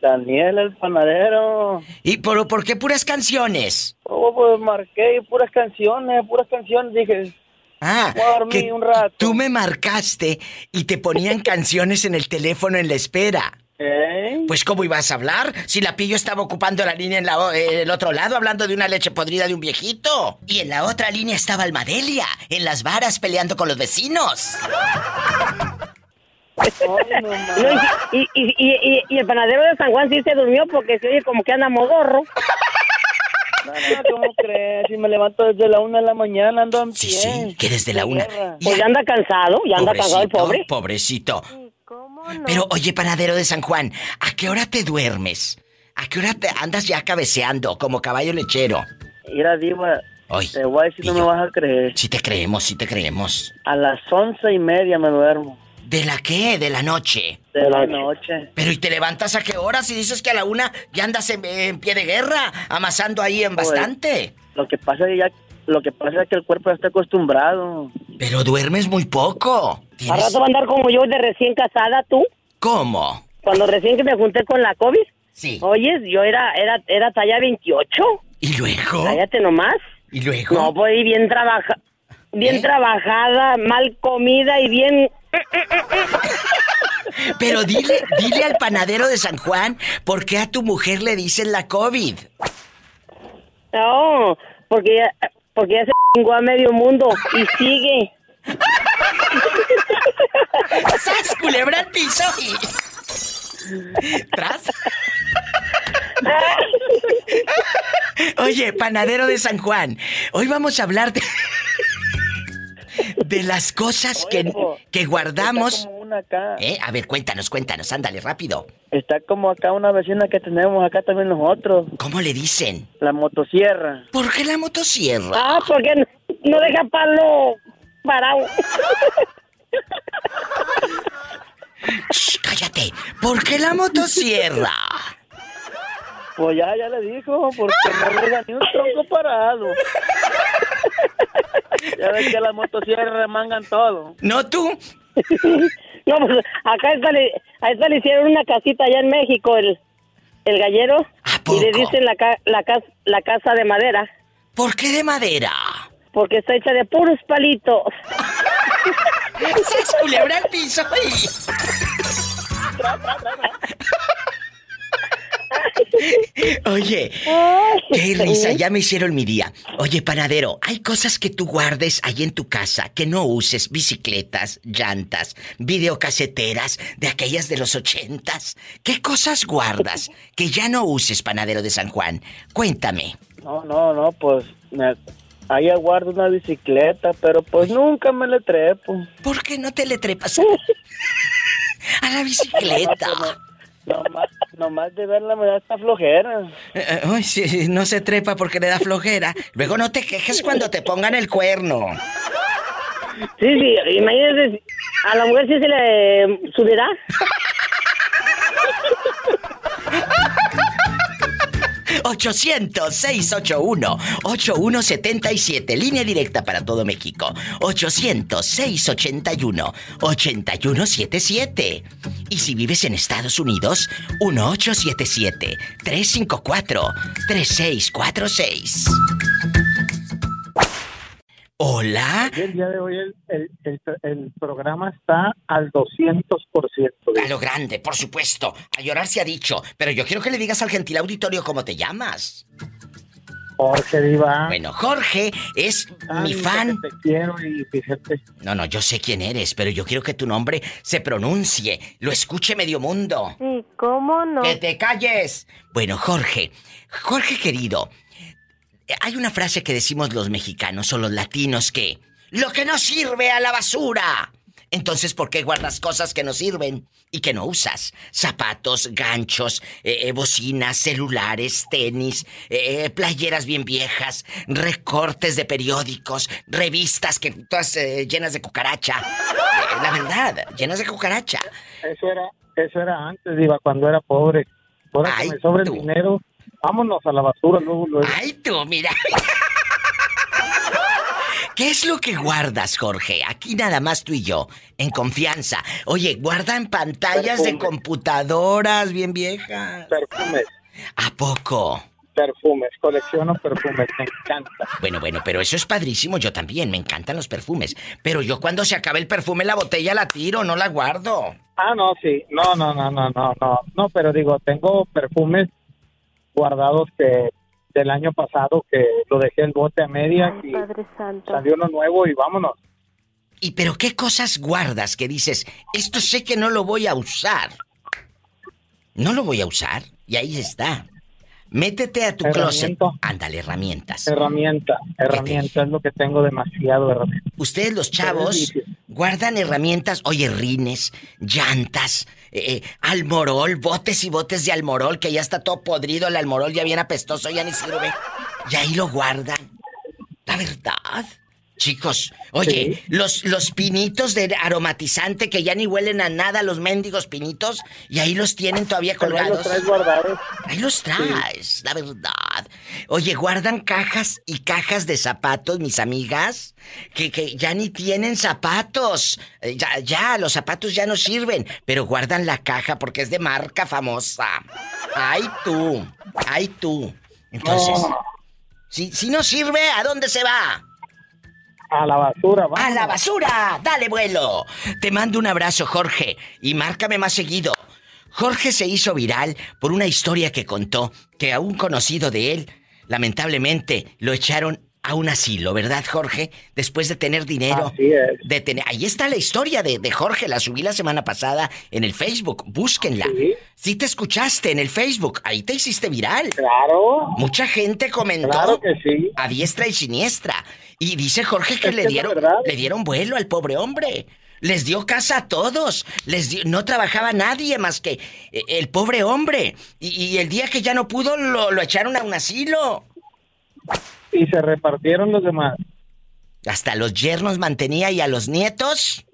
Daniel, el panadero. ¿Y por, por qué puras canciones? Oh, pues marqué puras canciones, puras canciones, dije. Ah, que un rato. tú me marcaste y te ponían canciones en el teléfono en la espera. ¿Eh? Pues ¿cómo ibas a hablar? Si la pillo estaba ocupando la línea en la, el otro lado hablando de una leche podrida de un viejito. Y en la otra línea estaba Almadelia, en las varas peleando con los vecinos. y, y, el panadero de San Juan sí se durmió porque se oye como que anda modorro. No, no, ¿cómo crees? Si me levanto desde la una de la mañana, ando en pie. Sí, sí, que desde la una. Pues ya anda cansado, ya anda cansado el pobre. Pobrecito. Pero oye, panadero de San Juan, ¿a qué hora te duermes? ¿A qué hora te andas ya cabeceando como caballo lechero? Mira, Diva, te voy a decir, no me vas a creer. Si te creemos, si te creemos. A las once y media me duermo. ¿De la qué? ¿De la noche? De la noche. Pero ¿y te levantas a qué hora si dices que a la una ya andas en, pie de guerra, amasando ahí en pues, bastante? Lo que pasa es que ya lo que pasa es que el cuerpo ya está acostumbrado. Pero duermes muy poco. ¿A rato va a andar como yo de recién casada, tú? ¿Cómo? Cuando recién que me junté con la COVID. Sí. Oyes, yo era, era, era talla 28. ¿Y luego? Cállate nomás. ¿Y luego? No, pues bien trabaja, bien ¿Eh? trabajada, mal comida y bien... Pero dile, dile al panadero de San Juan por qué a tu mujer le dicen la COVID. No, porque porque ya se a medio mundo y sigue. ¡Sas, culebra piso! ¿Tras? Oye, panadero de San Juan, hoy vamos a hablar de... De las cosas que, que guardamos. ¿Eh? A ver, cuéntanos, cuéntanos, ándale, rápido. Está como acá una vecina que tenemos acá también nosotros. ¿Cómo le dicen? La motosierra. ¿Por qué la motosierra? Ah, porque no, deja palo parado. cállate. ¿Por qué la motosierra? Pues ya, ya le dijo, porque no deja ni un tronco parado. Ya ves que las motosierras remangan todo. ¿No tú? [LAUGHS] no, pues acá le, a esta le hicieron una casita allá en México, el, el gallero. Y le dicen la, la, la casa de madera. ¿Por qué de madera? Porque está hecha de puros palitos. [LAUGHS] ¡Se culebra el piso! [LAUGHS] Oye, qué risa, ya me hicieron mi día. Oye, panadero, hay cosas que tú guardes ahí en tu casa que no uses, bicicletas, llantas, videocaseteras de aquellas de los ochentas. ¿Qué cosas guardas que ya no uses, panadero de San Juan? Cuéntame. No, no, no, pues ahí guardo una bicicleta, pero pues nunca me le trepo. ¿Por qué no te le trepas [LAUGHS] a, la bicicleta? Nomás, de verla me da esta flojera. Eh, eh, ay, sí, no se trepa porque le da flojera. Luego no te quejes cuando te pongan el cuerno. Sí, sí, imagínese, a la mujer sí se le subirá. [LAUGHS] 800-681-8177. Línea directa para todo México. 800-681-8177. Y si vives en Estados Unidos, 1877-354-3646. Hola. El día de hoy el, programa está al 200%. A lo grande, por supuesto. A llorar se ha dicho. Pero yo quiero que le digas al gentil auditorio cómo te llamas. Jorge Diva. Bueno, Jorge es mi fan. Te quiero y fíjate. No, no, yo sé quién eres, pero yo quiero que tu nombre se pronuncie, lo escuche medio mundo. Sí, ¿cómo no? Que te calles. Bueno, Jorge, Jorge querido, hay una frase que decimos los mexicanos o los latinos que... Lo que no sirve a la basura. Entonces, ¿por qué guardas cosas que no sirven y que no usas? Zapatos, ganchos, eh, eh, bocinas, celulares, tenis, eh, playeras bien viejas, recortes de periódicos, revistas que todas llenas de cucaracha. la verdad, llenas de cucaracha. Eso era, eso era antes, iba cuando era pobre. Ahora que me sobra el dinero, Vámonos a la basura luego, luego. Ay, tú, mira. [LAUGHS] ¿Qué es lo que guardas, Jorge? Aquí nada más tú y yo, en confianza. Oye, guardan pantallas de computadoras bien viejas. Perfumes. ¿A poco? Perfumes, colecciono perfumes, me encanta. Bueno, bueno, pero eso es padrísimo, yo también, me encantan los perfumes. Pero yo cuando se acabe el perfume, la botella la tiro, no la guardo. Ah, no, sí, no, no, no, no, no, no, no, pero digo, tengo perfumes guardados que del año pasado que lo dejé el bote a media y salió uno nuevo y vámonos. ¿Y pero qué cosas guardas que dices, esto sé que no lo voy a usar? No lo voy a usar y ahí está. Métete a tu closet. Ándale, herramientas. Herramienta, herramienta, es lo que tengo demasiado herramientas. Ustedes los chavos guardan herramientas, oye, rines, llantas, eh, eh, almorol, botes y botes de almorol, que ya está todo podrido, el almorol ya viene apestoso, ya ni sirve. Y ahí lo guardan. La verdad. Chicos, oye, los, los pinitos de aromatizante que ya ni huelen a nada, los mendigos pinitos, y ahí los tienen todavía colgados. Ahí los traes guardados. Ahí los traes, la verdad. Oye, guardan cajas y cajas de zapatos, mis amigas, que, que ya ni tienen zapatos. Eh, ya, ya, los zapatos ya no sirven, pero guardan la caja porque es de marca famosa. Ay tú, ay tú. Entonces, si, si no sirve, ¿a dónde se va? A la basura, vamos. ¡A la basura! ¡Dale vuelo! Te mando un abrazo, Jorge, y márcame más seguido. Jorge se hizo viral por una historia que contó que a un conocido de él, lamentablemente, lo echaron a un asilo, ¿verdad, Jorge? Después de tener dinero. Así es. De tener... Ahí está la historia de, Jorge, la subí la semana pasada en el Facebook, búsquenla. ¿Sí? ¿Sí? te escuchaste en el Facebook, ahí te hiciste viral. Claro. Mucha gente comentó. Claro que sí. A diestra y siniestra. Y dice Jorge que, le, dieron, le dieron vuelo al pobre hombre. Les dio casa a todos. Les no trabajaba nadie más que eh, el pobre hombre. Y, el día que ya no pudo, lo, lo echaron a un asilo. Y se repartieron los demás. Hasta los yernos mantenía y a los nietos.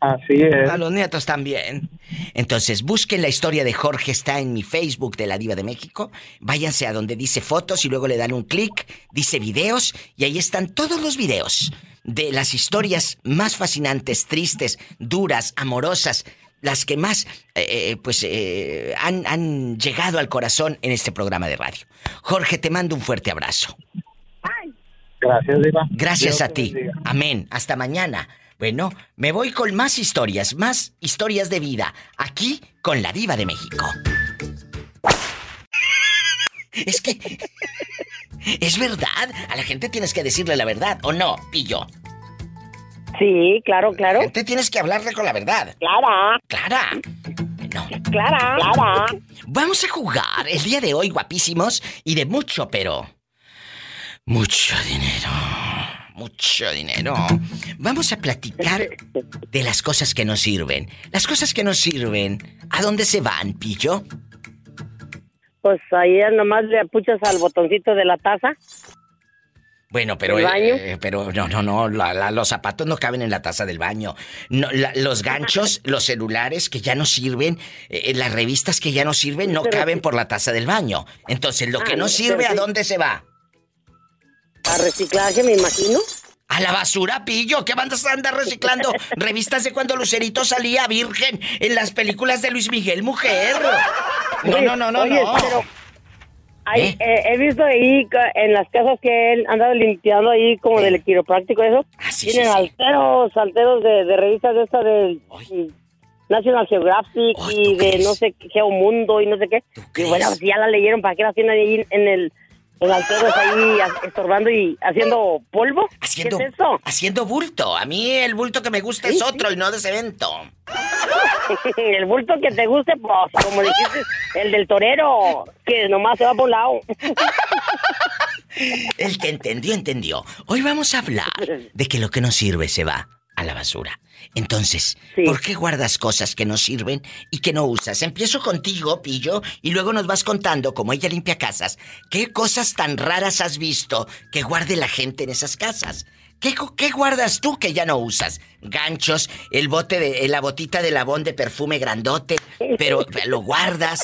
Así es. A los nietos también. Entonces, busquen la historia de Jorge, está en mi Facebook de la Diva de México. Váyanse a donde dice fotos y luego le dan un clic, dice videos y ahí están todos los videos de las historias más fascinantes, tristes, duras, amorosas, las que más, eh, eh, pues, eh, han, han llegado al corazón en este programa de radio. Jorge, te mando un fuerte abrazo. Gracias, Diva. Gracias a ti. Amén. Hasta mañana. Bueno, me voy con más historias, más historias de vida, aquí con la diva de México. Es que... [LAUGHS] Es verdad, a la gente tienes que decirle la verdad, ¿o no, pillo? Sí, claro, claro. La tienes que hablarle con la verdad. Clara. Clara. No. Clara. Clara. Vamos a jugar el día de hoy, guapísimos, y de mucho, pero... Mucho dinero. mucho dinero. Vamos a platicar de las cosas que nos sirven. Las cosas que nos sirven, ¿a dónde se van, Pillo? Pues ahí nomás le apuchas al botoncito de la taza. Bueno, pero eh, pero no, no, no, los zapatos no caben en la taza del baño. No, los ganchos, [LAUGHS] los celulares que ya no sirven, eh, las revistas que ya no sirven, no caben por la taza del baño. Entonces, lo que ah, no sirve, ¿a dónde se va? A reciclaje, me imagino. A la basura, pillo. ¿Qué bandas andar reciclando? [LAUGHS] Revistas de cuando Lucerito salía virgen en las películas de Luis Miguel, mujer. [LAUGHS] No, no, no, no, no. ¿Eh? Eh, he visto ahí en las casas que él andado limpiando ahí como del quiropráctico eso. Ah, tienen alteros, alteros de, revistas de esta de National Geographic y de no sé qué Geomundo y no sé qué. Y bueno, si ya la leyeron, ¿para qué la tienen ahí en el en alteros ahí estorbando y haciendo polvo? Haciendo, ¿Qué es eso? Haciendo bulto. A mí el bulto que me gusta es otro y no de cemento. [LAUGHS] el bulto que te guste, pues, como dijiste, el del torero, que nomás se va por lado. [LAUGHS] el que entendió, entendió. Hoy vamos a hablar [LAUGHS] de que lo que no sirve se va a la basura. Entonces, ¿por qué guardas cosas que no sirven y que no usas? Empiezo contigo, Pillo, y luego nos vas contando, como ella limpia casas, qué cosas tan raras has visto que guarde la gente en esas casas. ¿Qué, guardas tú que ya no usas? Ganchos, el bote de, la botita de labón de perfume grandote, pero [LAUGHS] lo guardas.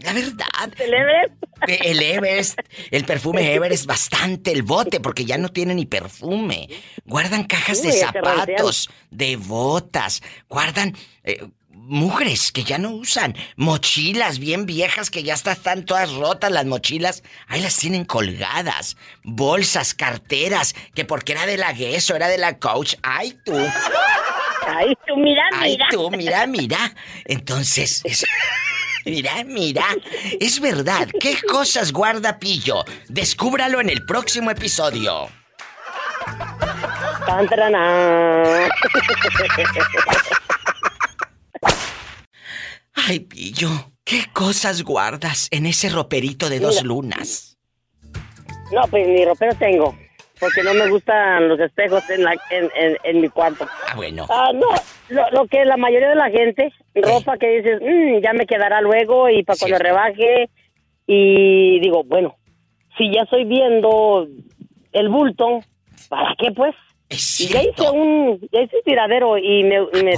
La verdad. ¿El Everest? El Everest, el perfume Everest, bastante el bote, porque ya no tiene ni perfume. Guardan cajas de zapatos, de botas, guardan eh, mujeres que ya no usan, mochilas bien viejas que ya están todas rotas las mochilas, ahí las tienen colgadas, bolsas, carteras, que porque era de la Guess o era de la Coach, ay tú. Ay tú, mira, mira. Ay tú, mira, mira. Entonces, mira, mira, es verdad, ¿qué cosas guarda Pillo? Descúbralo en el próximo episodio. Ay, Pillo, ¿qué cosas guardas en ese roperito de dos lunas? No, pues ni ropero tengo, porque no me gustan los espejos en, la, en, mi cuarto. Ah, bueno. Ah, no, lo, que la mayoría de la gente, ropa que dices, mm, ya me quedará luego y para cuando rebaje. Y digo, bueno, si ya estoy viendo el bulto, ¿para qué pues? ya hice un, ya hice tiradero y me, me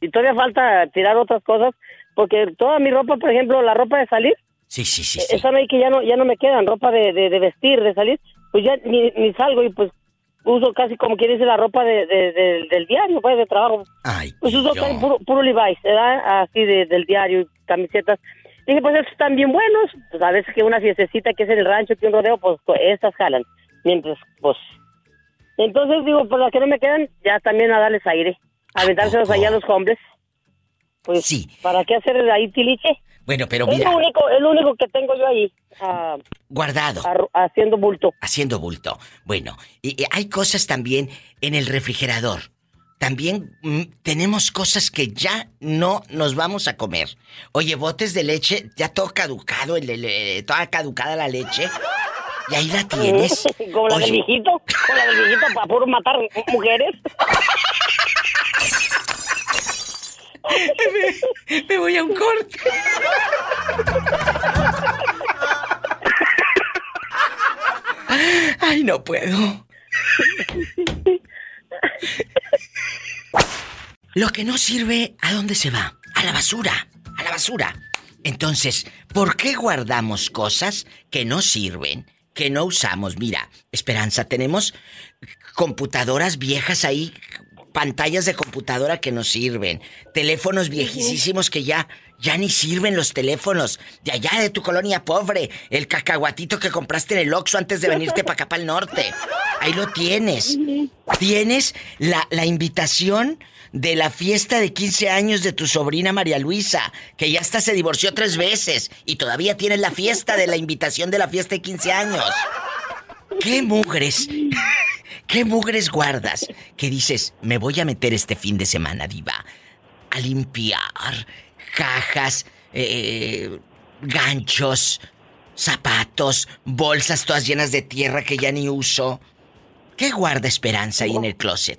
y todavía falta tirar otras cosas, porque toda mi ropa, por ejemplo, la ropa de salir, sí, sí, sí, sí. ahí que ya no, ya no me quedan, ropa de, de, vestir, de salir, pues ya ni, ni, salgo y pues uso casi como quien dice la ropa de, del diario, pues de trabajo. Ay, pues uso casi puro, puro Levi's, ¿verdad? Así del diario, camisetas. Dije, pues estos están bien buenos, pues a veces que una fiestecita que es en el rancho, que un rodeo, pues, pues estas jalan. Mientras, pues... Entonces digo, pues las que no me quedan, ya también a darles aire aventárselos allá a los hombres. Pues, sí. ¿para qué hacer ahí tiliche? Bueno, pero mira. Es lo único, es lo único que tengo yo ahí. Ah, Guardado. haciendo bulto. Haciendo bulto. Bueno, y, hay cosas también en el refrigerador. También mm, tenemos cosas que ya no nos vamos a comer. Oye, botes de leche, ya todo caducado, el, toda caducada la leche. Y ahí la [LAUGHS] tienes. Como la del viejito, con la del viejito para puro matar mujeres. [LAUGHS] me, voy a un corte. Ay, no puedo. Lo que no sirve, ¿a dónde se va? A la basura, a la basura. Entonces, ¿por qué guardamos cosas que no sirven, que no usamos? Mira, Esperanza, tenemos computadoras viejas ahí pantallas de computadora que no sirven, teléfonos viejísimos que ya ya ni sirven los teléfonos de allá de tu colonia pobre, el cacahuatito que compraste en el Oxxo antes de venirte para acá para el norte. Ahí lo tienes. Tienes la, la invitación de la fiesta de 15 años de tu sobrina María Luisa, que ya hasta se divorció tres veces y todavía tienes la fiesta de la invitación de la fiesta de 15 años. ¿Qué mugres? ¿Qué mugres guardas? Que dices, me voy a meter este fin de semana, diva, a limpiar cajas, eh, ganchos, zapatos, bolsas todas llenas de tierra que ya ni uso. ¿Qué guarda Esperanza ahí en el closet?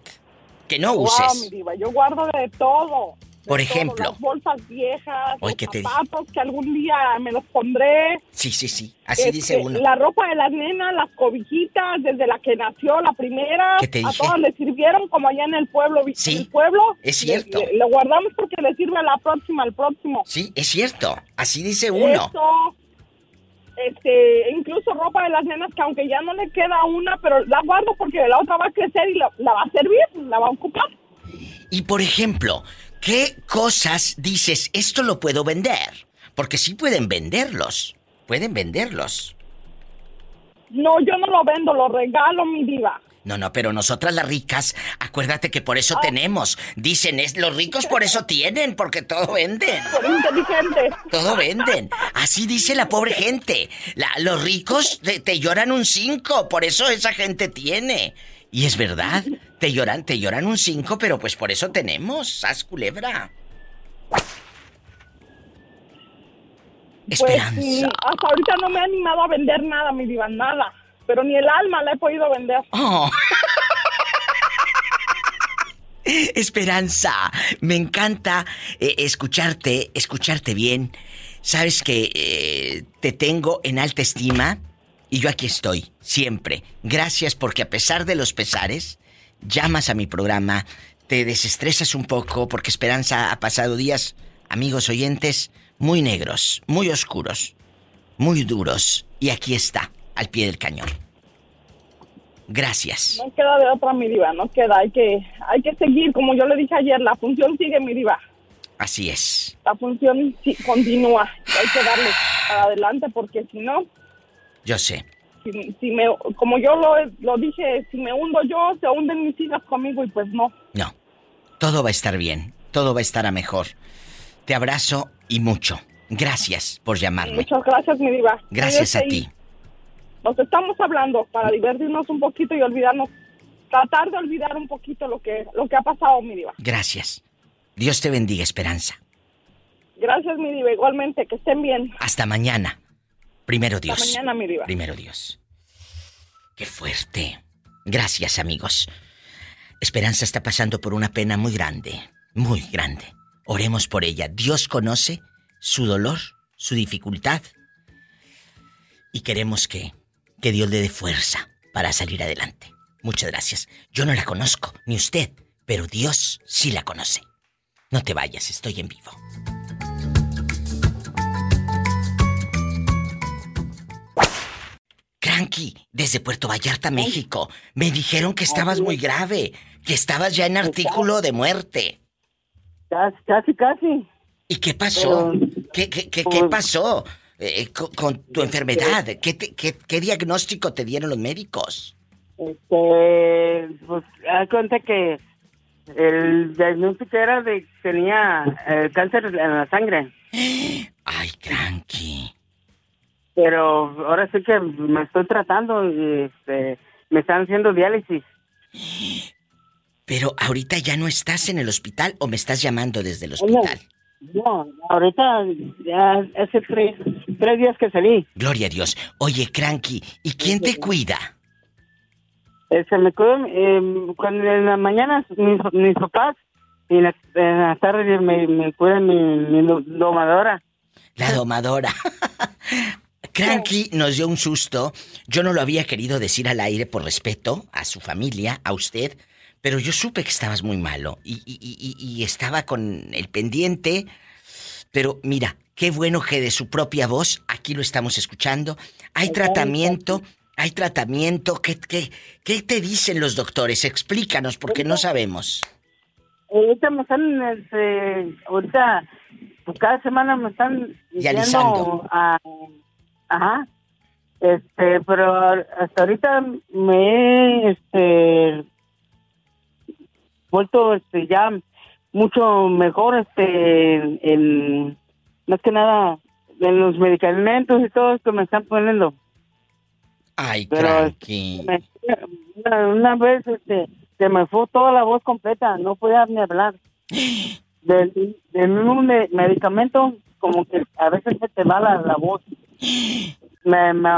Que no uses. yo guardo de todo. Por ejemplo. las bolsas viejas, los zapatos que algún día me los pondré. Sí, sí, sí. Así este, dice uno. La ropa de las nenas, las cobijitas, desde la que nació la primera. A todas le sirvieron como allá en el pueblo. Sí. el pueblo. Es cierto. Lo guardamos porque le sirve a la próxima, al próximo. Sí, es cierto. Así dice uno. Este, incluso ropa de las nenas que aunque ya no le queda una, pero la guardo porque la otra va a crecer y la, la va a servir, la va a ocupar. Y por ejemplo, ¿Qué cosas dices, esto lo puedo vender? Porque sí pueden venderlos. Pueden venderlos. No, yo no lo vendo, lo regalo, mi diva. No, no, pero nosotras las ricas, acuérdate que por eso ah. tenemos. Dicen, es los ricos por eso tienen, porque todo venden. Por inteligente. Todo venden. Así dice la pobre gente. los ricos te, te lloran un 5, por eso esa gente tiene. Y es verdad, te lloran, te lloran un 5, pero pues por eso tenemos, sas culebra. Pues Esperanza. hasta ahorita no me he animado a vender nada, mi diva, nada. Pero ni el alma la he podido vender. Oh. [LAUGHS] Esperanza, me encanta eh, escucharte, escucharte bien. Sabes que eh, te tengo en alta estima y yo aquí estoy, siempre. Gracias porque a pesar de los pesares, llamas a mi programa, te desestresas un poco porque Esperanza ha pasado días, amigos oyentes, muy negros, muy oscuros, muy duros. Y aquí está, al pie del cañón. Gracias. No queda de otra, mi diva, no queda. Hay que, hay que seguir, como yo le dije ayer, la función sigue, mi diva. Así es. La función continúa. Hay que darle para adelante porque si no, yo sé. Si, me, como yo lo, lo dije, si me hundo yo, se hunden mis hijas conmigo y pues no. No. Todo va a estar bien. Todo va a estar a mejor. Te abrazo y mucho. Gracias por llamarme. Muchas gracias, mi diva. Gracias a ti. Nos estamos hablando para divertirnos un poquito y olvidarnos, tratar de olvidar un poquito lo que, lo que ha pasado, mi diva. Gracias. Dios te bendiga, Esperanza. Gracias, mi diva. Igualmente, que estén bien. Hasta mañana. Primero Dios. mañana, mi Primero Dios. Qué fuerte. Gracias, amigos. Esperanza está pasando por una pena muy grande, muy grande. Oremos por ella. Dios conoce su dolor, su dificultad. Y queremos que, que Dios le dé fuerza para salir adelante. Muchas gracias. Yo no la conozco, ni usted, pero Dios sí la conoce. No te vayas, estoy en vivo. Cranky, desde Puerto Vallarta, México. Me dijeron que estabas muy grave, que estabas ya en artículo de muerte. Casi, casi. ¿Y qué pasó? ¿Qué, qué, qué, pues pasó eh, con, tu enfermedad? ¿Qué, qué, diagnóstico te dieron los médicos? Este, pues, haz cuenta que el diagnóstico era de que tenía eh, cáncer en la sangre. [GASPS] Ay, Cranky. Pero ahora sí que me estoy tratando y este, me están haciendo diálisis. Pero ahorita ya no estás en el hospital o me estás llamando desde el hospital. No, ahorita ya hace tres, tres días que salí. Gloria a Dios. Oye, Cranky, ¿y quién te cuida? Se me cuida, eh, en la mañana mis, papás y en la, tarde me, me cuida mi, mi domadora. La domadora. Cranky nos dio un susto. Yo no lo había querido decir al aire por respeto a su familia, a usted, pero yo supe que estabas muy malo y, estaba con el pendiente. Pero mira, qué bueno que de su propia voz, aquí lo estamos escuchando. Hay tratamiento, hay tratamiento. ¿Qué, qué, qué te dicen los doctores? Explícanos, porque no sabemos. Ahorita me están, este, ahorita, pues, cada semana me están diciendo a Ajá. Este, pero hasta ahorita me he este vuelto este ya mucho mejor este en, más que nada en los medicamentos y todo esto me están poniendo. Ay, pero este, una, vez este se me fue toda la voz completa, no podía ni hablar. De, de un medicamento como que a veces se te va la, la voz me, me,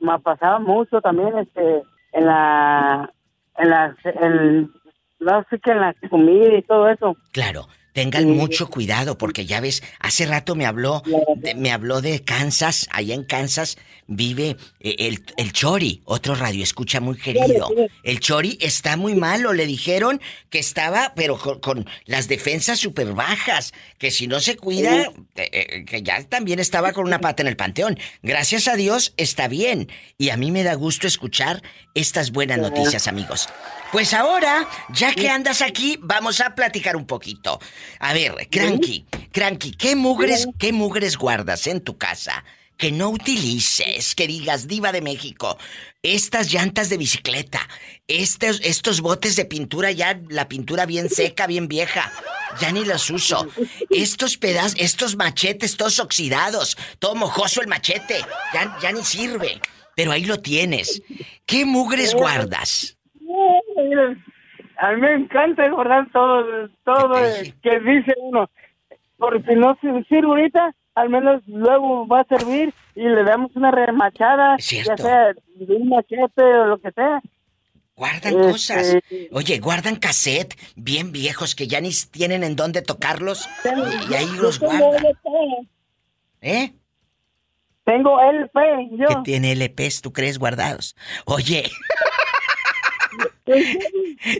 me, pasaba mucho también este en la en la, el, no sé que en la comida y todo eso. Claro, Tengan mucho cuidado porque ya ves, hace rato me habló, de, me habló de Kansas, allá en Kansas vive eh, el, el Chori, otro radio escucha muy querido. El Chori está muy malo, le dijeron que estaba, pero con, las defensas súper bajas, que si no se cuida, eh, eh, que ya también estaba con una pata en el panteón. Gracias a Dios está bien y a mí me da gusto escuchar estas buenas noticias, amigos. Pues ahora, ya que andas aquí, vamos a platicar un poquito. A ver, Cranky, Cranky, ¿qué mugres, qué mugres guardas en tu casa? Que no utilices, que digas, diva de México, estas llantas de bicicleta, estos, estos botes de pintura ya, la pintura bien [LAUGHS] seca, bien vieja, ya ni los uso. Estos pedazos, estos machetes todos oxidados, todo mojoso el machete, ya, ya ni sirve. Pero ahí lo tienes. ¿Qué mugres guardas? A mí me encanta guardar todo, todo que dice uno. Porque no sirve ahorita, al menos luego va a servir y le damos una remachada, ya sea de un machete o lo que sea. Guardan este, cosas. Oye, guardan cassette bien viejos que ya ni tienen en dónde tocarlos y, ahí los guardan. ¿Eh? Tengo LP, yo. ¿Qué tiene LPs, tú crees, guardados? Oye. [LAUGHS]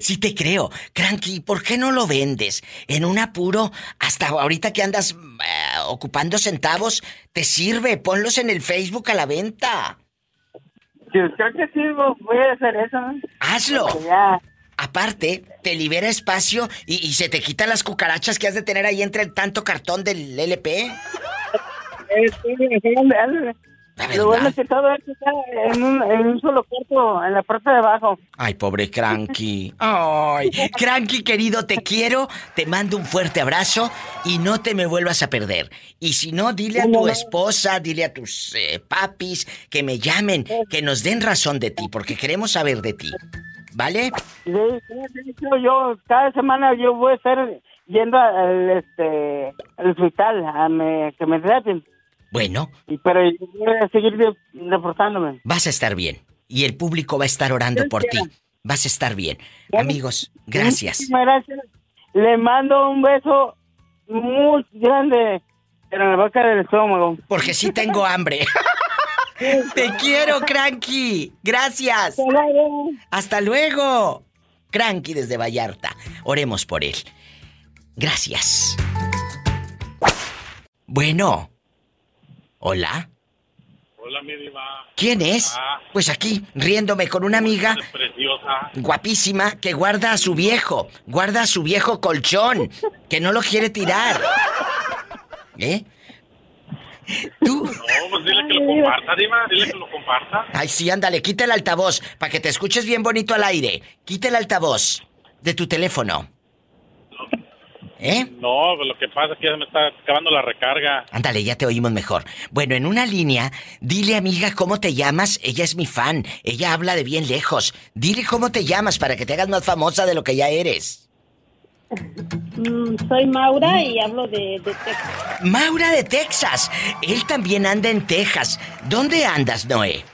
Sí te creo. Cranky, ¿por qué no lo vendes? En un apuro, hasta ahorita que andas eh, ocupando centavos, te sirve. Ponlos en el Facebook a la venta. Yo creo que sí, voy a hacer eso. Hazlo. Aparte, te libera espacio y, y, se te quitan las cucarachas que has de tener ahí entre el tanto cartón del LP. Lo bueno es que todo esto está en un, en un, solo cuarto, en la parte de abajo. Ay, pobre Cranky. [LAUGHS] Ay, Cranky querido, te quiero, te mando un fuerte abrazo y no te me vuelvas a perder. Y si no, dile a tu esposa, dile a tus eh, papis que me llamen, que nos den razón de ti, porque queremos saber de ti. ¿Vale? Sí, yo cada semana yo voy a estar yendo al este al hospital a que me traten. Bueno. Pero voy a seguir deportándome. Vas a estar bien. Y el público va a estar orando por ti. Vas a estar bien. Amigos, gracias. gracias. Le mando un beso muy grande en la boca del estómago. Porque sí tengo hambre. [LAUGHS] Te quiero, Cranky. Gracias. Hasta luego. Hasta luego. Cranky desde Vallarta. Oremos por él. Gracias. Bueno. Hola. Hola, mi diva. ¿Quién es? Pues aquí, riéndome con una amiga. Preciosa. Guapísima, que guarda a su viejo. Guarda a su viejo colchón. Que no lo quiere tirar. ¿Eh? ¿Tú? No, pues dile que lo comparta, Diva. Dile que lo comparta. Ay, sí, ándale, quita el altavoz para que te escuches bien bonito al aire. Quita el altavoz de tu teléfono. ¿Eh? No, lo que pasa es que ya me está acabando la recarga. Ándale, ya te oímos mejor. Bueno, en una línea, dile amiga cómo te llamas. Ella es mi fan. Ella habla de bien lejos. Dile cómo te llamas para que te hagas más famosa de lo que ya eres. Mm, soy Maura y hablo de, de, Texas. Maura de Texas. Él también anda en Texas. ¿Dónde andas, Noé?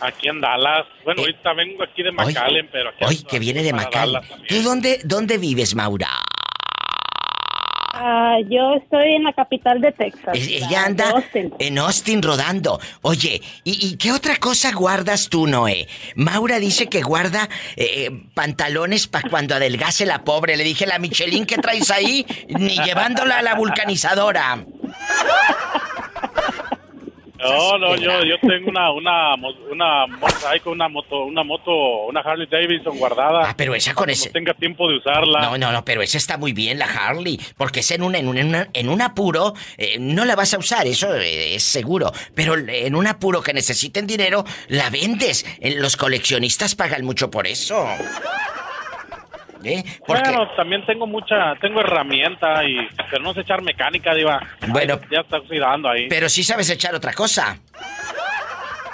Aquí en Dallas. Bueno, ahorita vengo aquí de McAllen, pero aquí... Hoy que viene de McAllen. ¿Tú dónde, dónde vives, Maura? Ah, yo estoy en la capital de Texas. Ella anda en Austin rodando. Oye, ¿y, qué otra cosa guardas tú, Noé? Maura dice que guarda eh, eh, pantalones para cuando adelgase la pobre. Le dije, la Michelin que traes ahí, ni llevándola a la vulcanizadora. No, no, yo, yo tengo una, una, una, una moto, una moto, una Harley Davidson guardada. Ah, pero esa con ese. No tenga tiempo de usarla. No, no, no, pero esa está muy bien, la Harley, porque es en un, en un, en un apuro, eh, no la vas a usar, eso eh, es seguro. Pero en un apuro que necesiten dinero, la vendes. Eh, los coleccionistas pagan mucho por eso. ¿Eh? Bueno, también tengo mucha, tengo herramienta y pero no sé echar mecánica, diva. Bueno, ya está oxidando ahí. Pero sí sabes echar otra cosa.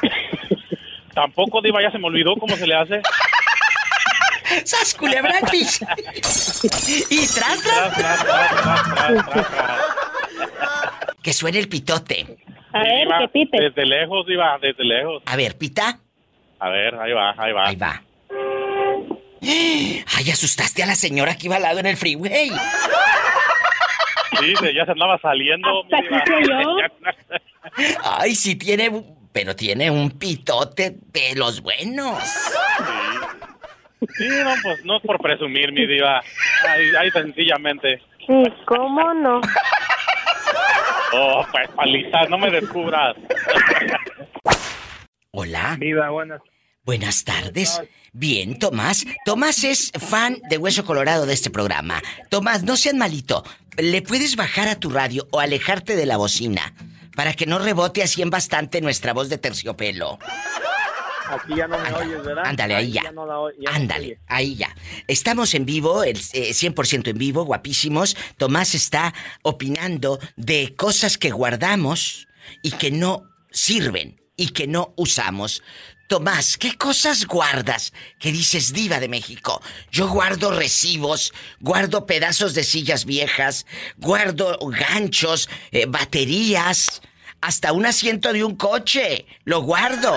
[LAUGHS] Tampoco, diva, ya se me olvidó cómo se le hace. ¡Sas culebra [LAUGHS] y tras tras, tras, tras, Que suene el pitote. A ver, que Desde lejos, diva, desde lejos. A ver, pita. A ver, ahí va, ahí va. Ahí va. Ay, asustaste a la señora que iba al lado en el freeway. Sí, ya se andaba saliendo. Ay, sí tiene, pero tiene un pitote de los buenos. Sí. no, pues no es por presumir, mi diva. Ahí, sencillamente. Sí, ¿cómo no? Oh, pues paliza, no me descubras. Hola. Viva, buenas. Buenas tardes. Bien, Tomás. Tomás es fan de Hueso Colorado de este programa. Tomás, no seas malito. ¿Le puedes bajar a tu radio o alejarte de la bocina? Para que no rebote así en bastante nuestra voz de terciopelo. Aquí ya no me oyes, ¿verdad? Ándale, ahí ya. Ándale, ahí ya. Estamos en vivo, el 100% eh, en vivo, guapísimos. Tomás está opinando de cosas que guardamos y que no sirven y que no usamos. Tomás, ¿qué cosas guardas que dices diva de México? Yo guardo recibos, guardo pedazos de sillas viejas, guardo ganchos, eh, baterías, hasta un asiento de un coche. Lo guardo.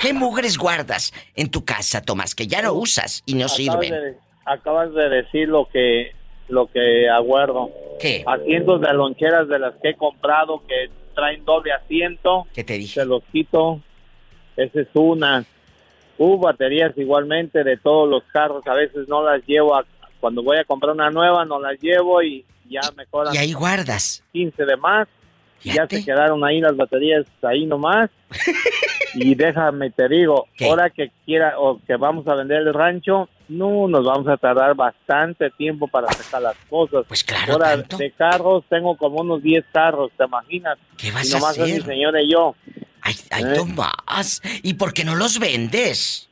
¿Qué mugres guardas en tu casa, Tomás, que ya no usas y no sirven? acabas de decir lo que lo que aguardo. ¿Qué? Asientos de loncheras de las que he comprado que traen doble asiento. ¿Qué te dije? Se los quito esa es una. Hubo baterías igualmente de todos los carros, a veces no las llevo, a, cuando voy a comprar una nueva no las llevo y ya me cobran. Y ahí guardas. 15 de más. Ya se quedaron ahí las baterías ahí nomás. [LAUGHS] y déjame te digo, ahora que quiera o que vamos a vender el rancho, no nos vamos a tardar bastante tiempo para sacar las cosas. Pues claro, ahora de carros tengo como unos 10 carros, ¿te imaginas? ¿Qué vas y nomás a hacer? Es mi señora y yo. Ay, ay, ¿Eh? Tomás, ¿y por qué no los vendes?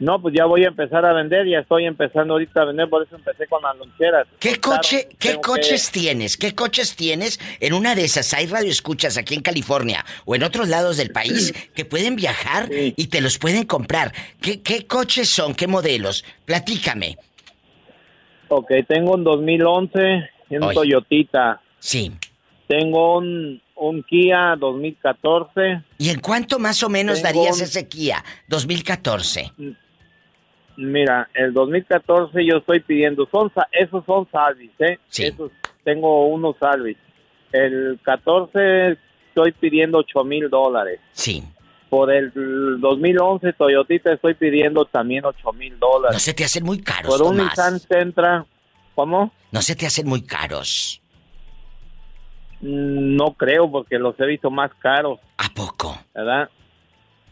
No, pues ya voy a empezar a vender, ya estoy empezando ahorita a vender, por eso empecé con las loncheras. ¿Qué coche, qué coches tienes? ¿Qué coches tienes? En una de esas hay radioescuchas aquí en California o en otros lados del país que pueden viajar y te los pueden comprar. ¿Qué, ¿Qué coches son? ¿Qué modelos? Platícame. Ok, tengo un 2011 un Toyotita. Sí. Tengo un un Kia 2014. ¿Y en cuánto más o menos darías ese Kia 2014? Mira, el 2014 yo estoy pidiendo, son esos son salvis, ¿eh? Sí. Esos, tengo unos salvis. El 14 estoy pidiendo 8 mil dólares. Sí. Por el 2011 Toyotita estoy pidiendo también 8 mil dólares. No se te hacen muy caros, Por un Nissan Sentra, ¿cómo? No se te hacen muy caros. No creo, porque los he visto más caros. ¿A poco? ¿Verdad?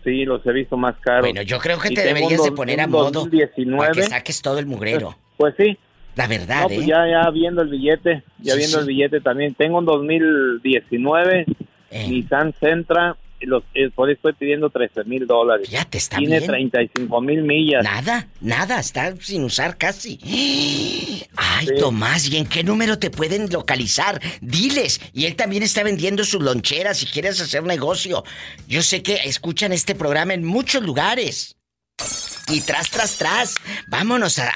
Sí, los he visto más caros. Bueno, yo creo que te deberías de poner a modo 2019. para que saques todo el mugrero. [LAUGHS] Pues, sí. La verdad, no, pues ¿eh? ya, ya viendo el billete, ya viendo el billete también. Tengo un 2019 eh. Nissan Sentra los, eh, por eso estoy pidiendo 13 mil dólares. Ya te está Tiene bien. 35 mil millas. Nada, nada, está sin usar casi. Ay, Tomás, ¿y en qué número te pueden localizar? Diles. Y él también está vendiendo sus loncheras si quieres hacer negocio. Yo sé que escuchan este programa en muchos lugares. Y tras, tras, tras. Vámonos a,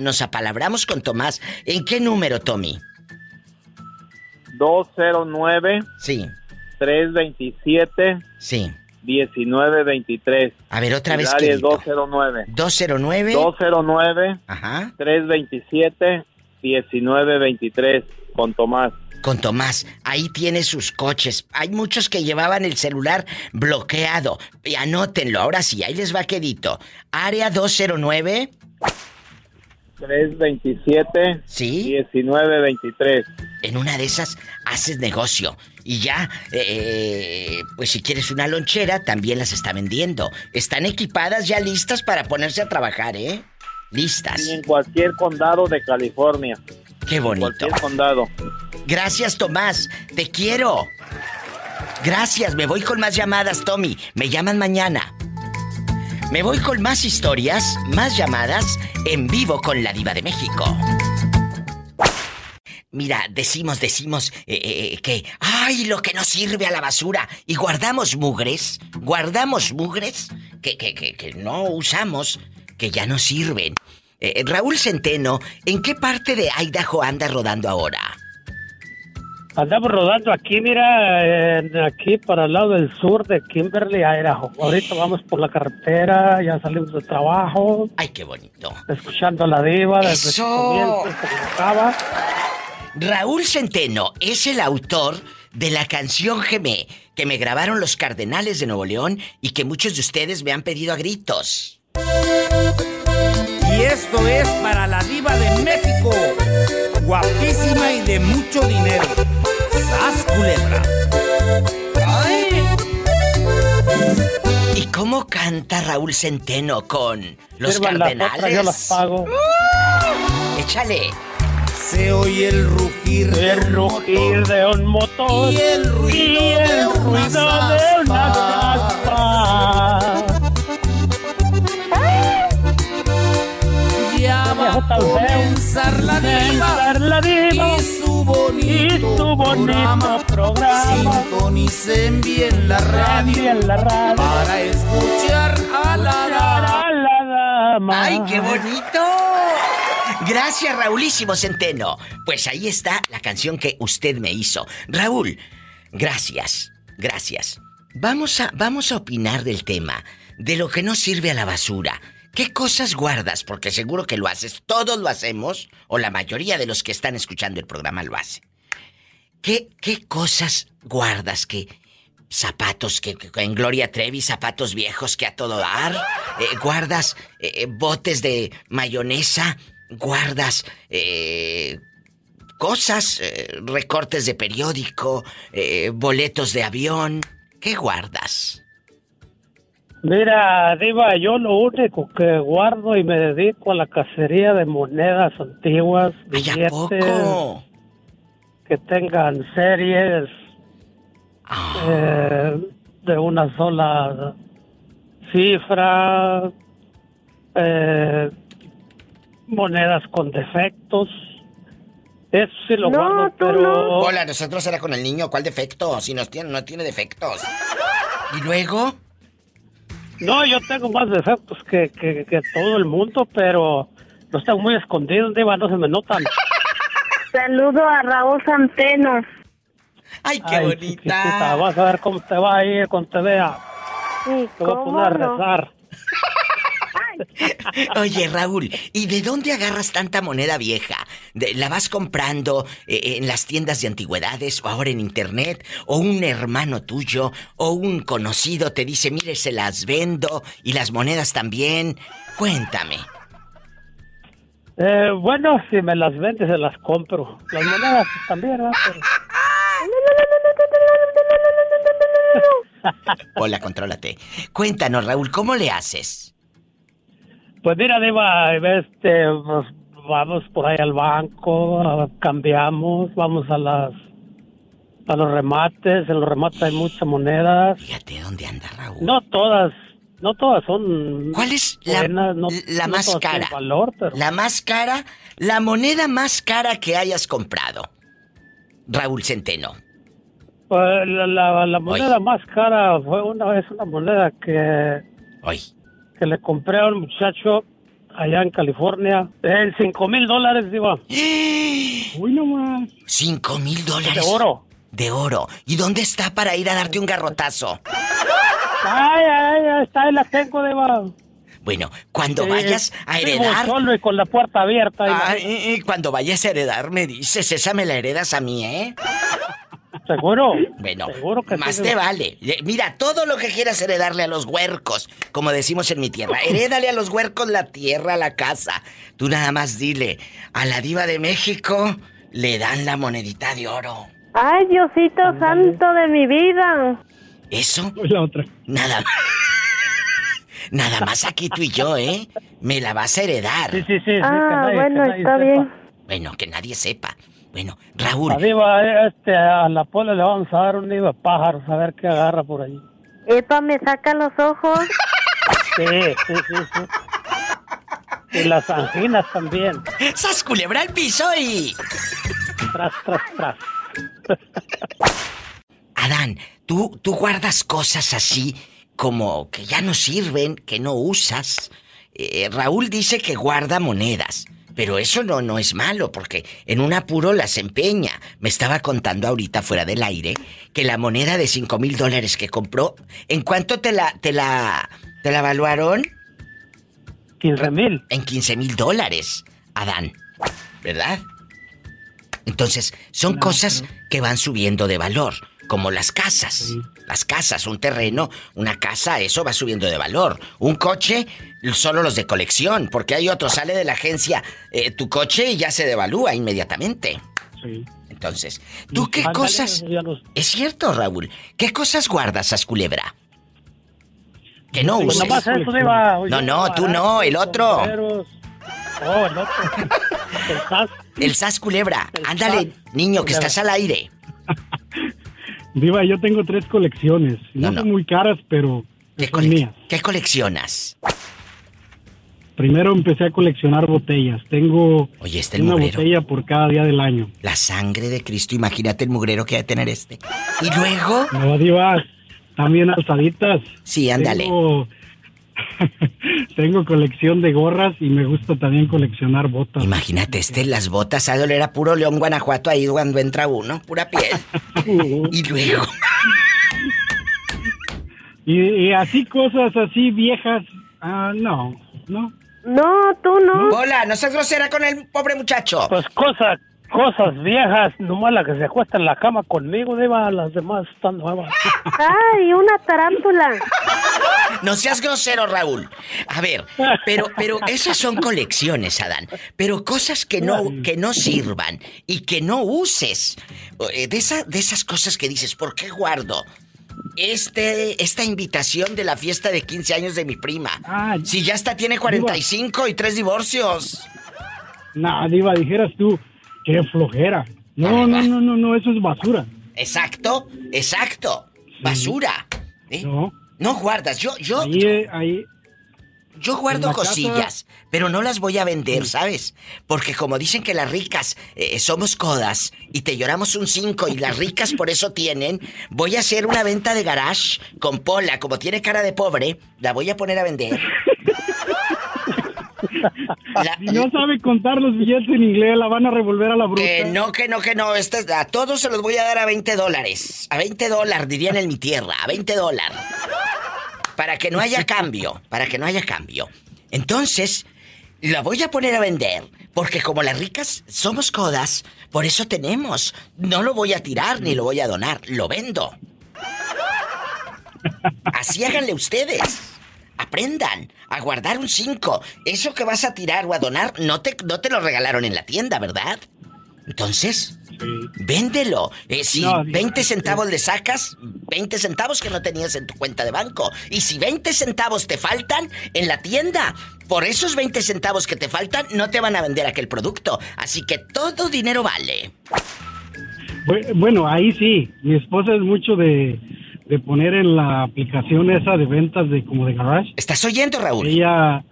nos apalabramos con Tomás. ¿En qué número, Tommy? 209. Sí. 327. Sí. 1923. A ver, otra vez. ¿qué 209. 209. 209. Ajá. 327 1923 con Tomás. Con Tomás, ahí tiene sus coches. Hay muchos que llevaban el celular bloqueado. Y anótenlo, ahora sí, ahí les va quedito. Área 209. 327 ¿Sí? 1923. En una de esas haces negocio. Y ya, eh, pues si quieres una lonchera, también las está vendiendo. Están equipadas ya listas para ponerse a trabajar, ¿eh? Listas. en cualquier condado de California. Qué bonito. En cualquier condado. Gracias, Tomás. Te quiero. Gracias. Me voy con más llamadas, Tommy. Me llaman mañana. Me voy con más historias, más llamadas en vivo con la diva de México. Mira, decimos, decimos eh, eh, que, ay, lo que no sirve a la basura. Y guardamos mugres, guardamos mugres que, que, que, no usamos, que ya no sirven. Eh, Raúl Centeno, ¿en qué parte de Idaho anda rodando ahora? Andamos rodando aquí, mira, aquí para el lado del sur de Kimberly, Idaho. Ahorita vamos por la carretera, ya salimos de trabajo. Ay, qué bonito. Escuchando la diva desde Eso. Raúl Centeno es el autor de la canción Gemé que me grabaron los Cardenales de Nuevo León y que muchos de ustedes me han pedido a gritos. Y esto es para la diva de México, guapísima y de mucho dinero. ¡Sas, culebra! ¡Ay! ¿Y cómo canta Raúl Centeno con los Cardenales? yo las pago. Échale. Se oye el rugir, el rugir de un motor y el ruido, y el de, ruido una de una a comenzar la diva, la diva y su bonito, y su bonito programa. programa. Sintonicen bien la radio, Bien la radio. para escuchar a la dama. A la dama. ¡Ay, qué bonito! Gracias, Raulísimo Centeno. Pues ahí está la canción que usted me hizo. Raúl, gracias, gracias. Vamos a, vamos a opinar del tema, de lo que no sirve a la basura. ¿Qué cosas guardas? Porque seguro que lo haces. Todos lo hacemos, o la mayoría de los que están escuchando el programa lo hace. ¿Qué, qué cosas guardas que zapatos que, en Gloria Trevi, zapatos viejos que a todo dar, eh, guardas eh, botes de mayonesa, guardas eh, cosas, eh, recortes de periódico, eh, boletos de avión, ¿qué guardas? Mira, Diva, yo lo único que guardo y me dedico a la cacería de monedas antiguas, Ay, ¿a billetes que tengan series Ah. eh, de una sola cifra, eh, monedas con defectos. Eso sí lo guardo, pero... Hola, nosotros era con el niño, ¿cuál defecto? Si nos tiene, no tiene defectos. ¿Y luego? No, yo tengo más defectos que, que, que todo el mundo, pero los tengo muy escondidos, Diva, no se me notan. [LAUGHS] Saludo a Raúl Santeno. ¡Ay, qué bonita! Vas a ver cómo te va a ir cuando te vea. Sí, Te voy a ¿cómo poner a no? rezar. [LAUGHS] Oye, Raúl, ¿y de dónde agarras tanta moneda vieja? ¿De- ¿La vas comprando eh, en las tiendas de antigüedades o ahora en internet? ¿O un hermano tuyo o un conocido te dice, mire, se las vendo y las monedas también? Cuéntame. Eh, bueno, si me las vendes, se las compro. Las monedas también, ¿verdad? Pero- Hola, contrólate. Cuéntanos, Raúl, ¿cómo le haces? Pues mira, Diva, este, pues, vamos por ahí al banco, cambiamos, vamos a las a los remates, en los remates hay muchas monedas. Fíjate dónde anda Raúl. No todas, no todas son ¿Cuál es la, buenas, no- la no más cara? valor, pero La más cara, la moneda más cara que hayas comprado. Raúl Centeno. Pues, la, la- la moneda más cara fue una vez una moneda que, que le compré a un muchacho allá en California en cinco mil dólares, digo. [GASPS] Uy, no más. ¿Cinco mil dólares? De oro. De oro. ¿Y dónde está para ir a darte un garrotazo? Ay, ay, ay, está ahí la tengo, digo. Bueno, cuando Sí, vayas a heredar... solo y con la puerta abierta. Ay, y cuando vayas a heredar me dices, esa me la heredas a mí, ¿eh? ¿Seguro? Bueno, Seguro que más sí. te vale. Eh, Mira, todo lo que quieras heredarle a los huercos, como decimos en mi tierra, herédale a los huercos la tierra, la casa. Tú nada más dile, a la diva de México le dan la monedita de oro. Ay, Diosito santo de mi vida. ¿Eso? La otra. Nada más. [LAUGHS] Nada más aquí tú y yo, ¿eh? Me la vas a heredar. Sí, sí, sí. Ah, bueno, está bien. Bueno, que nadie sepa. Bueno, Raúl. A Diva, este, a la pola le vamos a dar un nido de pájaros, a ver qué agarra por ahí. Epa, me saca los ojos. Sí, sí, sí, sí. Y las anginas también. ¡Sas culebra al piso y... Tras, tras, tras. Adán, ¿tú, tú guardas cosas así como que ya no sirven, que no usas. Eh, Raúl dice que guarda monedas. Pero eso no, no es malo, porque en un apuro las empeña. Me estaba contando ahorita fuera del aire que la moneda de 5 mil dólares que compró, ¿en cuánto te la, te la, te la evaluaron? 15 mil. En 15 mil dólares, Adán. ¿Verdad? Entonces, son cosas que van subiendo de valor, como las casas. Las casas, un terreno, una casa, eso va subiendo de valor. Un coche, solo los de colección, porque hay otro, sale de la agencia eh, tu coche y ya se devalúa inmediatamente. Sí. Entonces, ¿tú qué cosas... Es cierto, Raúl. ¿Qué cosas guardas, Asculebra? Que no pues uses. no, no, tú no, el otro. Oh, el otro. [LAUGHS] el SAS. El SAS Culebra. Ándale, niño, que estás al aire. [LAUGHS] Diva, yo tengo tres colecciones. No, son muy caras, pero ¿Qué, son mías. ¿Qué coleccionas? Primero empecé a coleccionar botellas. Tengo Oye, este una botella por cada día del año. La sangre de Cristo, imagínate el mugrero que ha de tener este. ¿Y luego? No, Diva, también alzaditas. Sí, ándale. Tengo... [LAUGHS] colección de gorras y me gusta también coleccionar botas. Imagínate, este, las botas a doler a puro León, Guanajuato, ahí cuando entra uno, pura piel. [LAUGHS] y luego. [LAUGHS] y, así cosas así viejas, ah, no, no. No, tú no. Hola, no seas grosera con el pobre muchacho. Pues cosas, cosas viejas, nomás la que se acuesta en la cama conmigo, Deba, las demás están nuevas. ¡Ay, una tarántula! No seas grosero, Raúl. A ver, pero, pero esas son colecciones, Adán. Pero cosas que no, que no sirvan y que no uses. Eh, de, esa, de esas cosas que dices, ¿por qué guardo? Este, esta invitación de la fiesta de 15 años de mi prima. Ah, si ya está tiene 45 y tres divorcios. Nah, Diva, dijeras tú, qué flojera. No, no, no, no, no, eso es basura. Exacto, exacto. Basura. ¿eh? No. No guardas, yo, yo. Ahí, Yo guardo cosillas, pero no las voy a vender, ¿sabes? Porque como dicen que las ricas eh, somos codas y te lloramos un 5 y las ricas por eso tienen, voy a hacer una venta de garage con Pola, como tiene cara de pobre, la voy a poner a vender. [LAUGHS] no sabe contar los billetes en inglés, la van a revolver a la bruta. Que no, que no, que no. Este, a todos se los voy a dar a 20 dólares. A 20 dólares, dirían en mi tierra. A 20 dólares. Para que no haya cambio. Para que no haya cambio. Entonces, la voy a poner a vender. Porque como las ricas somos codas, por eso tenemos. No lo voy a tirar ni lo voy a donar. Lo vendo. Así háganle ustedes. Aprendan a guardar un 5. Eso que vas a tirar o a donar no te, no te lo regalaron en la tienda, ¿verdad? Entonces, véndelo. Eh, si 20 centavos le sacas, 20 centavos que no tenías en tu cuenta de banco. Y si 20 centavos te faltan en la tienda, por esos 20 centavos que te faltan, no te van a vender aquel producto. Así que todo dinero vale. Bueno, ahí sí. Mi esposa es mucho de de poner en la aplicación esa de ventas de como de garage. ¿Estás oyendo, Raúl? Ella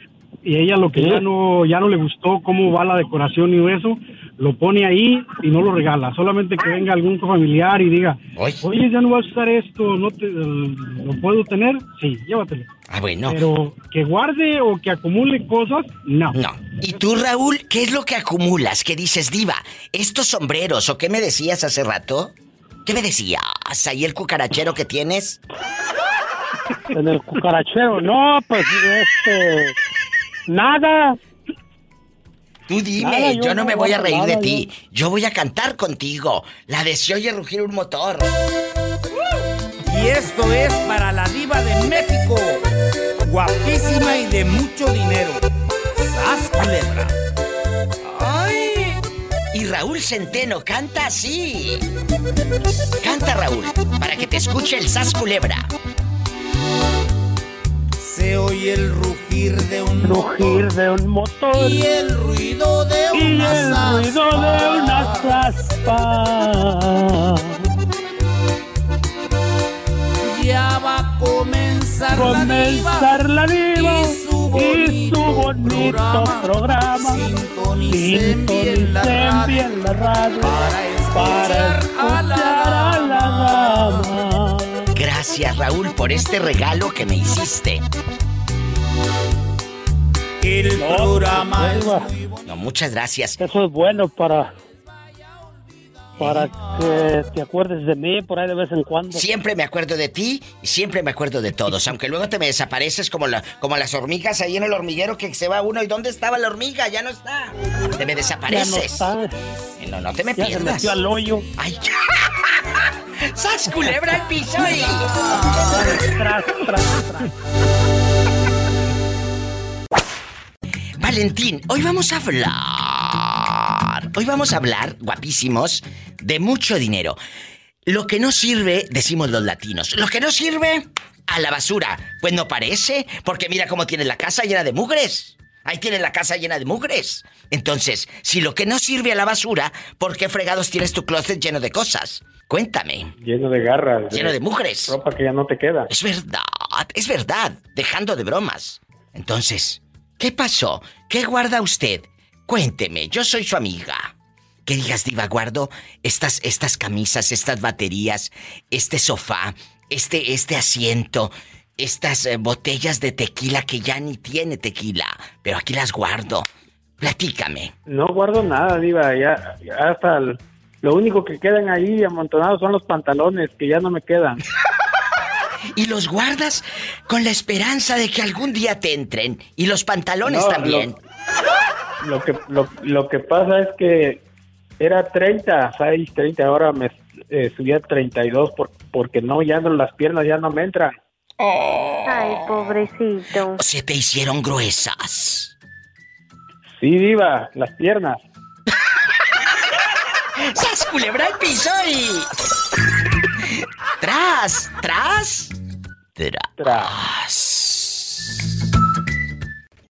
y ella lo que ya no ya no le gustó cómo va la decoración y eso, lo pone ahí y no lo regala. Solamente que venga algún familiar y diga, oye, ya no vas a usar esto, no te, lo puedo tener, sí, llévatelo. Ah, bueno. Pero que guarde o que acumule cosas, no. No. ¿Y tú, Raúl, qué es lo que acumulas? ¿Qué dices, diva? ¿Estos sombreros o qué me decías hace rato? ¿Qué me decías? ¿Ahí el cucarachero que tienes? En el cucarachero, no, pues este. Nada. Tú dime, yo, no me voy a reír de ti. Yo... voy a cantar contigo. La de se oye rugir un motor. Y esto es para la diva de México. Guapísima y de mucho dinero. ¡Sas culebra! Y Raúl Centeno canta así. Canta Raúl, para que te escuche el sas culebra. Se oye el rugir de un rugir motor, de un motor y el ruido de y una el ruido de una aspas. Ya va a comenzar, comenzar la diva, y su bonito, programa, sintonicen bien la radio, para escuchar, a, la dama. Gracias Raúl por este regalo que me hiciste. El programa es No muchas gracias. Eso es bueno para para que te acuerdes de mí por ahí de vez en cuando. Siempre me acuerdo de ti y siempre me acuerdo de todos, aunque luego te me desapareces como, la, como las hormigas ahí en el hormiguero que se va uno y ¿dónde estaba la hormiga? Ya no está. Te me desapareces. Ya no, está. no, no te me pierdas. Se metió al hoyo. Ay, [LAUGHS] ¡Sas culebra al piso y... tras, tras, tras. Valentín, hoy vamos a hablar. Hoy vamos a hablar, guapísimos, de mucho dinero. Lo que no sirve, decimos los latinos, lo que no sirve, a la basura. Pues no parece, porque mira cómo tiene la casa llena de mugres. Ahí tiene la casa llena de mugres. Entonces, si lo que no sirve a la basura, ¿por qué fregados tienes tu closet lleno de cosas? Cuéntame. Lleno de garras. Lleno de mugres. Ropa que ya no te queda. Es verdad, es verdad. Dejando de bromas. Entonces, ¿Qué pasó? ¿Qué guarda usted? Cuénteme, yo soy su amiga. Que digas, Diva, guardo estas, estas camisas, estas baterías, este sofá, este, este asiento, estas eh, botellas de tequila que ya ni tiene tequila, pero aquí las guardo. Platícame. No guardo nada, Diva, ya, hasta lo único que quedan ahí amontonados son los pantalones, que ya no me quedan. [LAUGHS] y los guardas con la esperanza de que algún día te entren. Y los pantalones también. Lo, que, lo, que pasa es que era 30, 6, 30, ahora me eh, subí a 32 por, porque no, ya no, las piernas ya no me entran. Ay, pobrecito. Se te hicieron gruesas. Sí, viva, las piernas. ¡Sas culebra el piso y... ¡Tras! ¡Tras! Tras.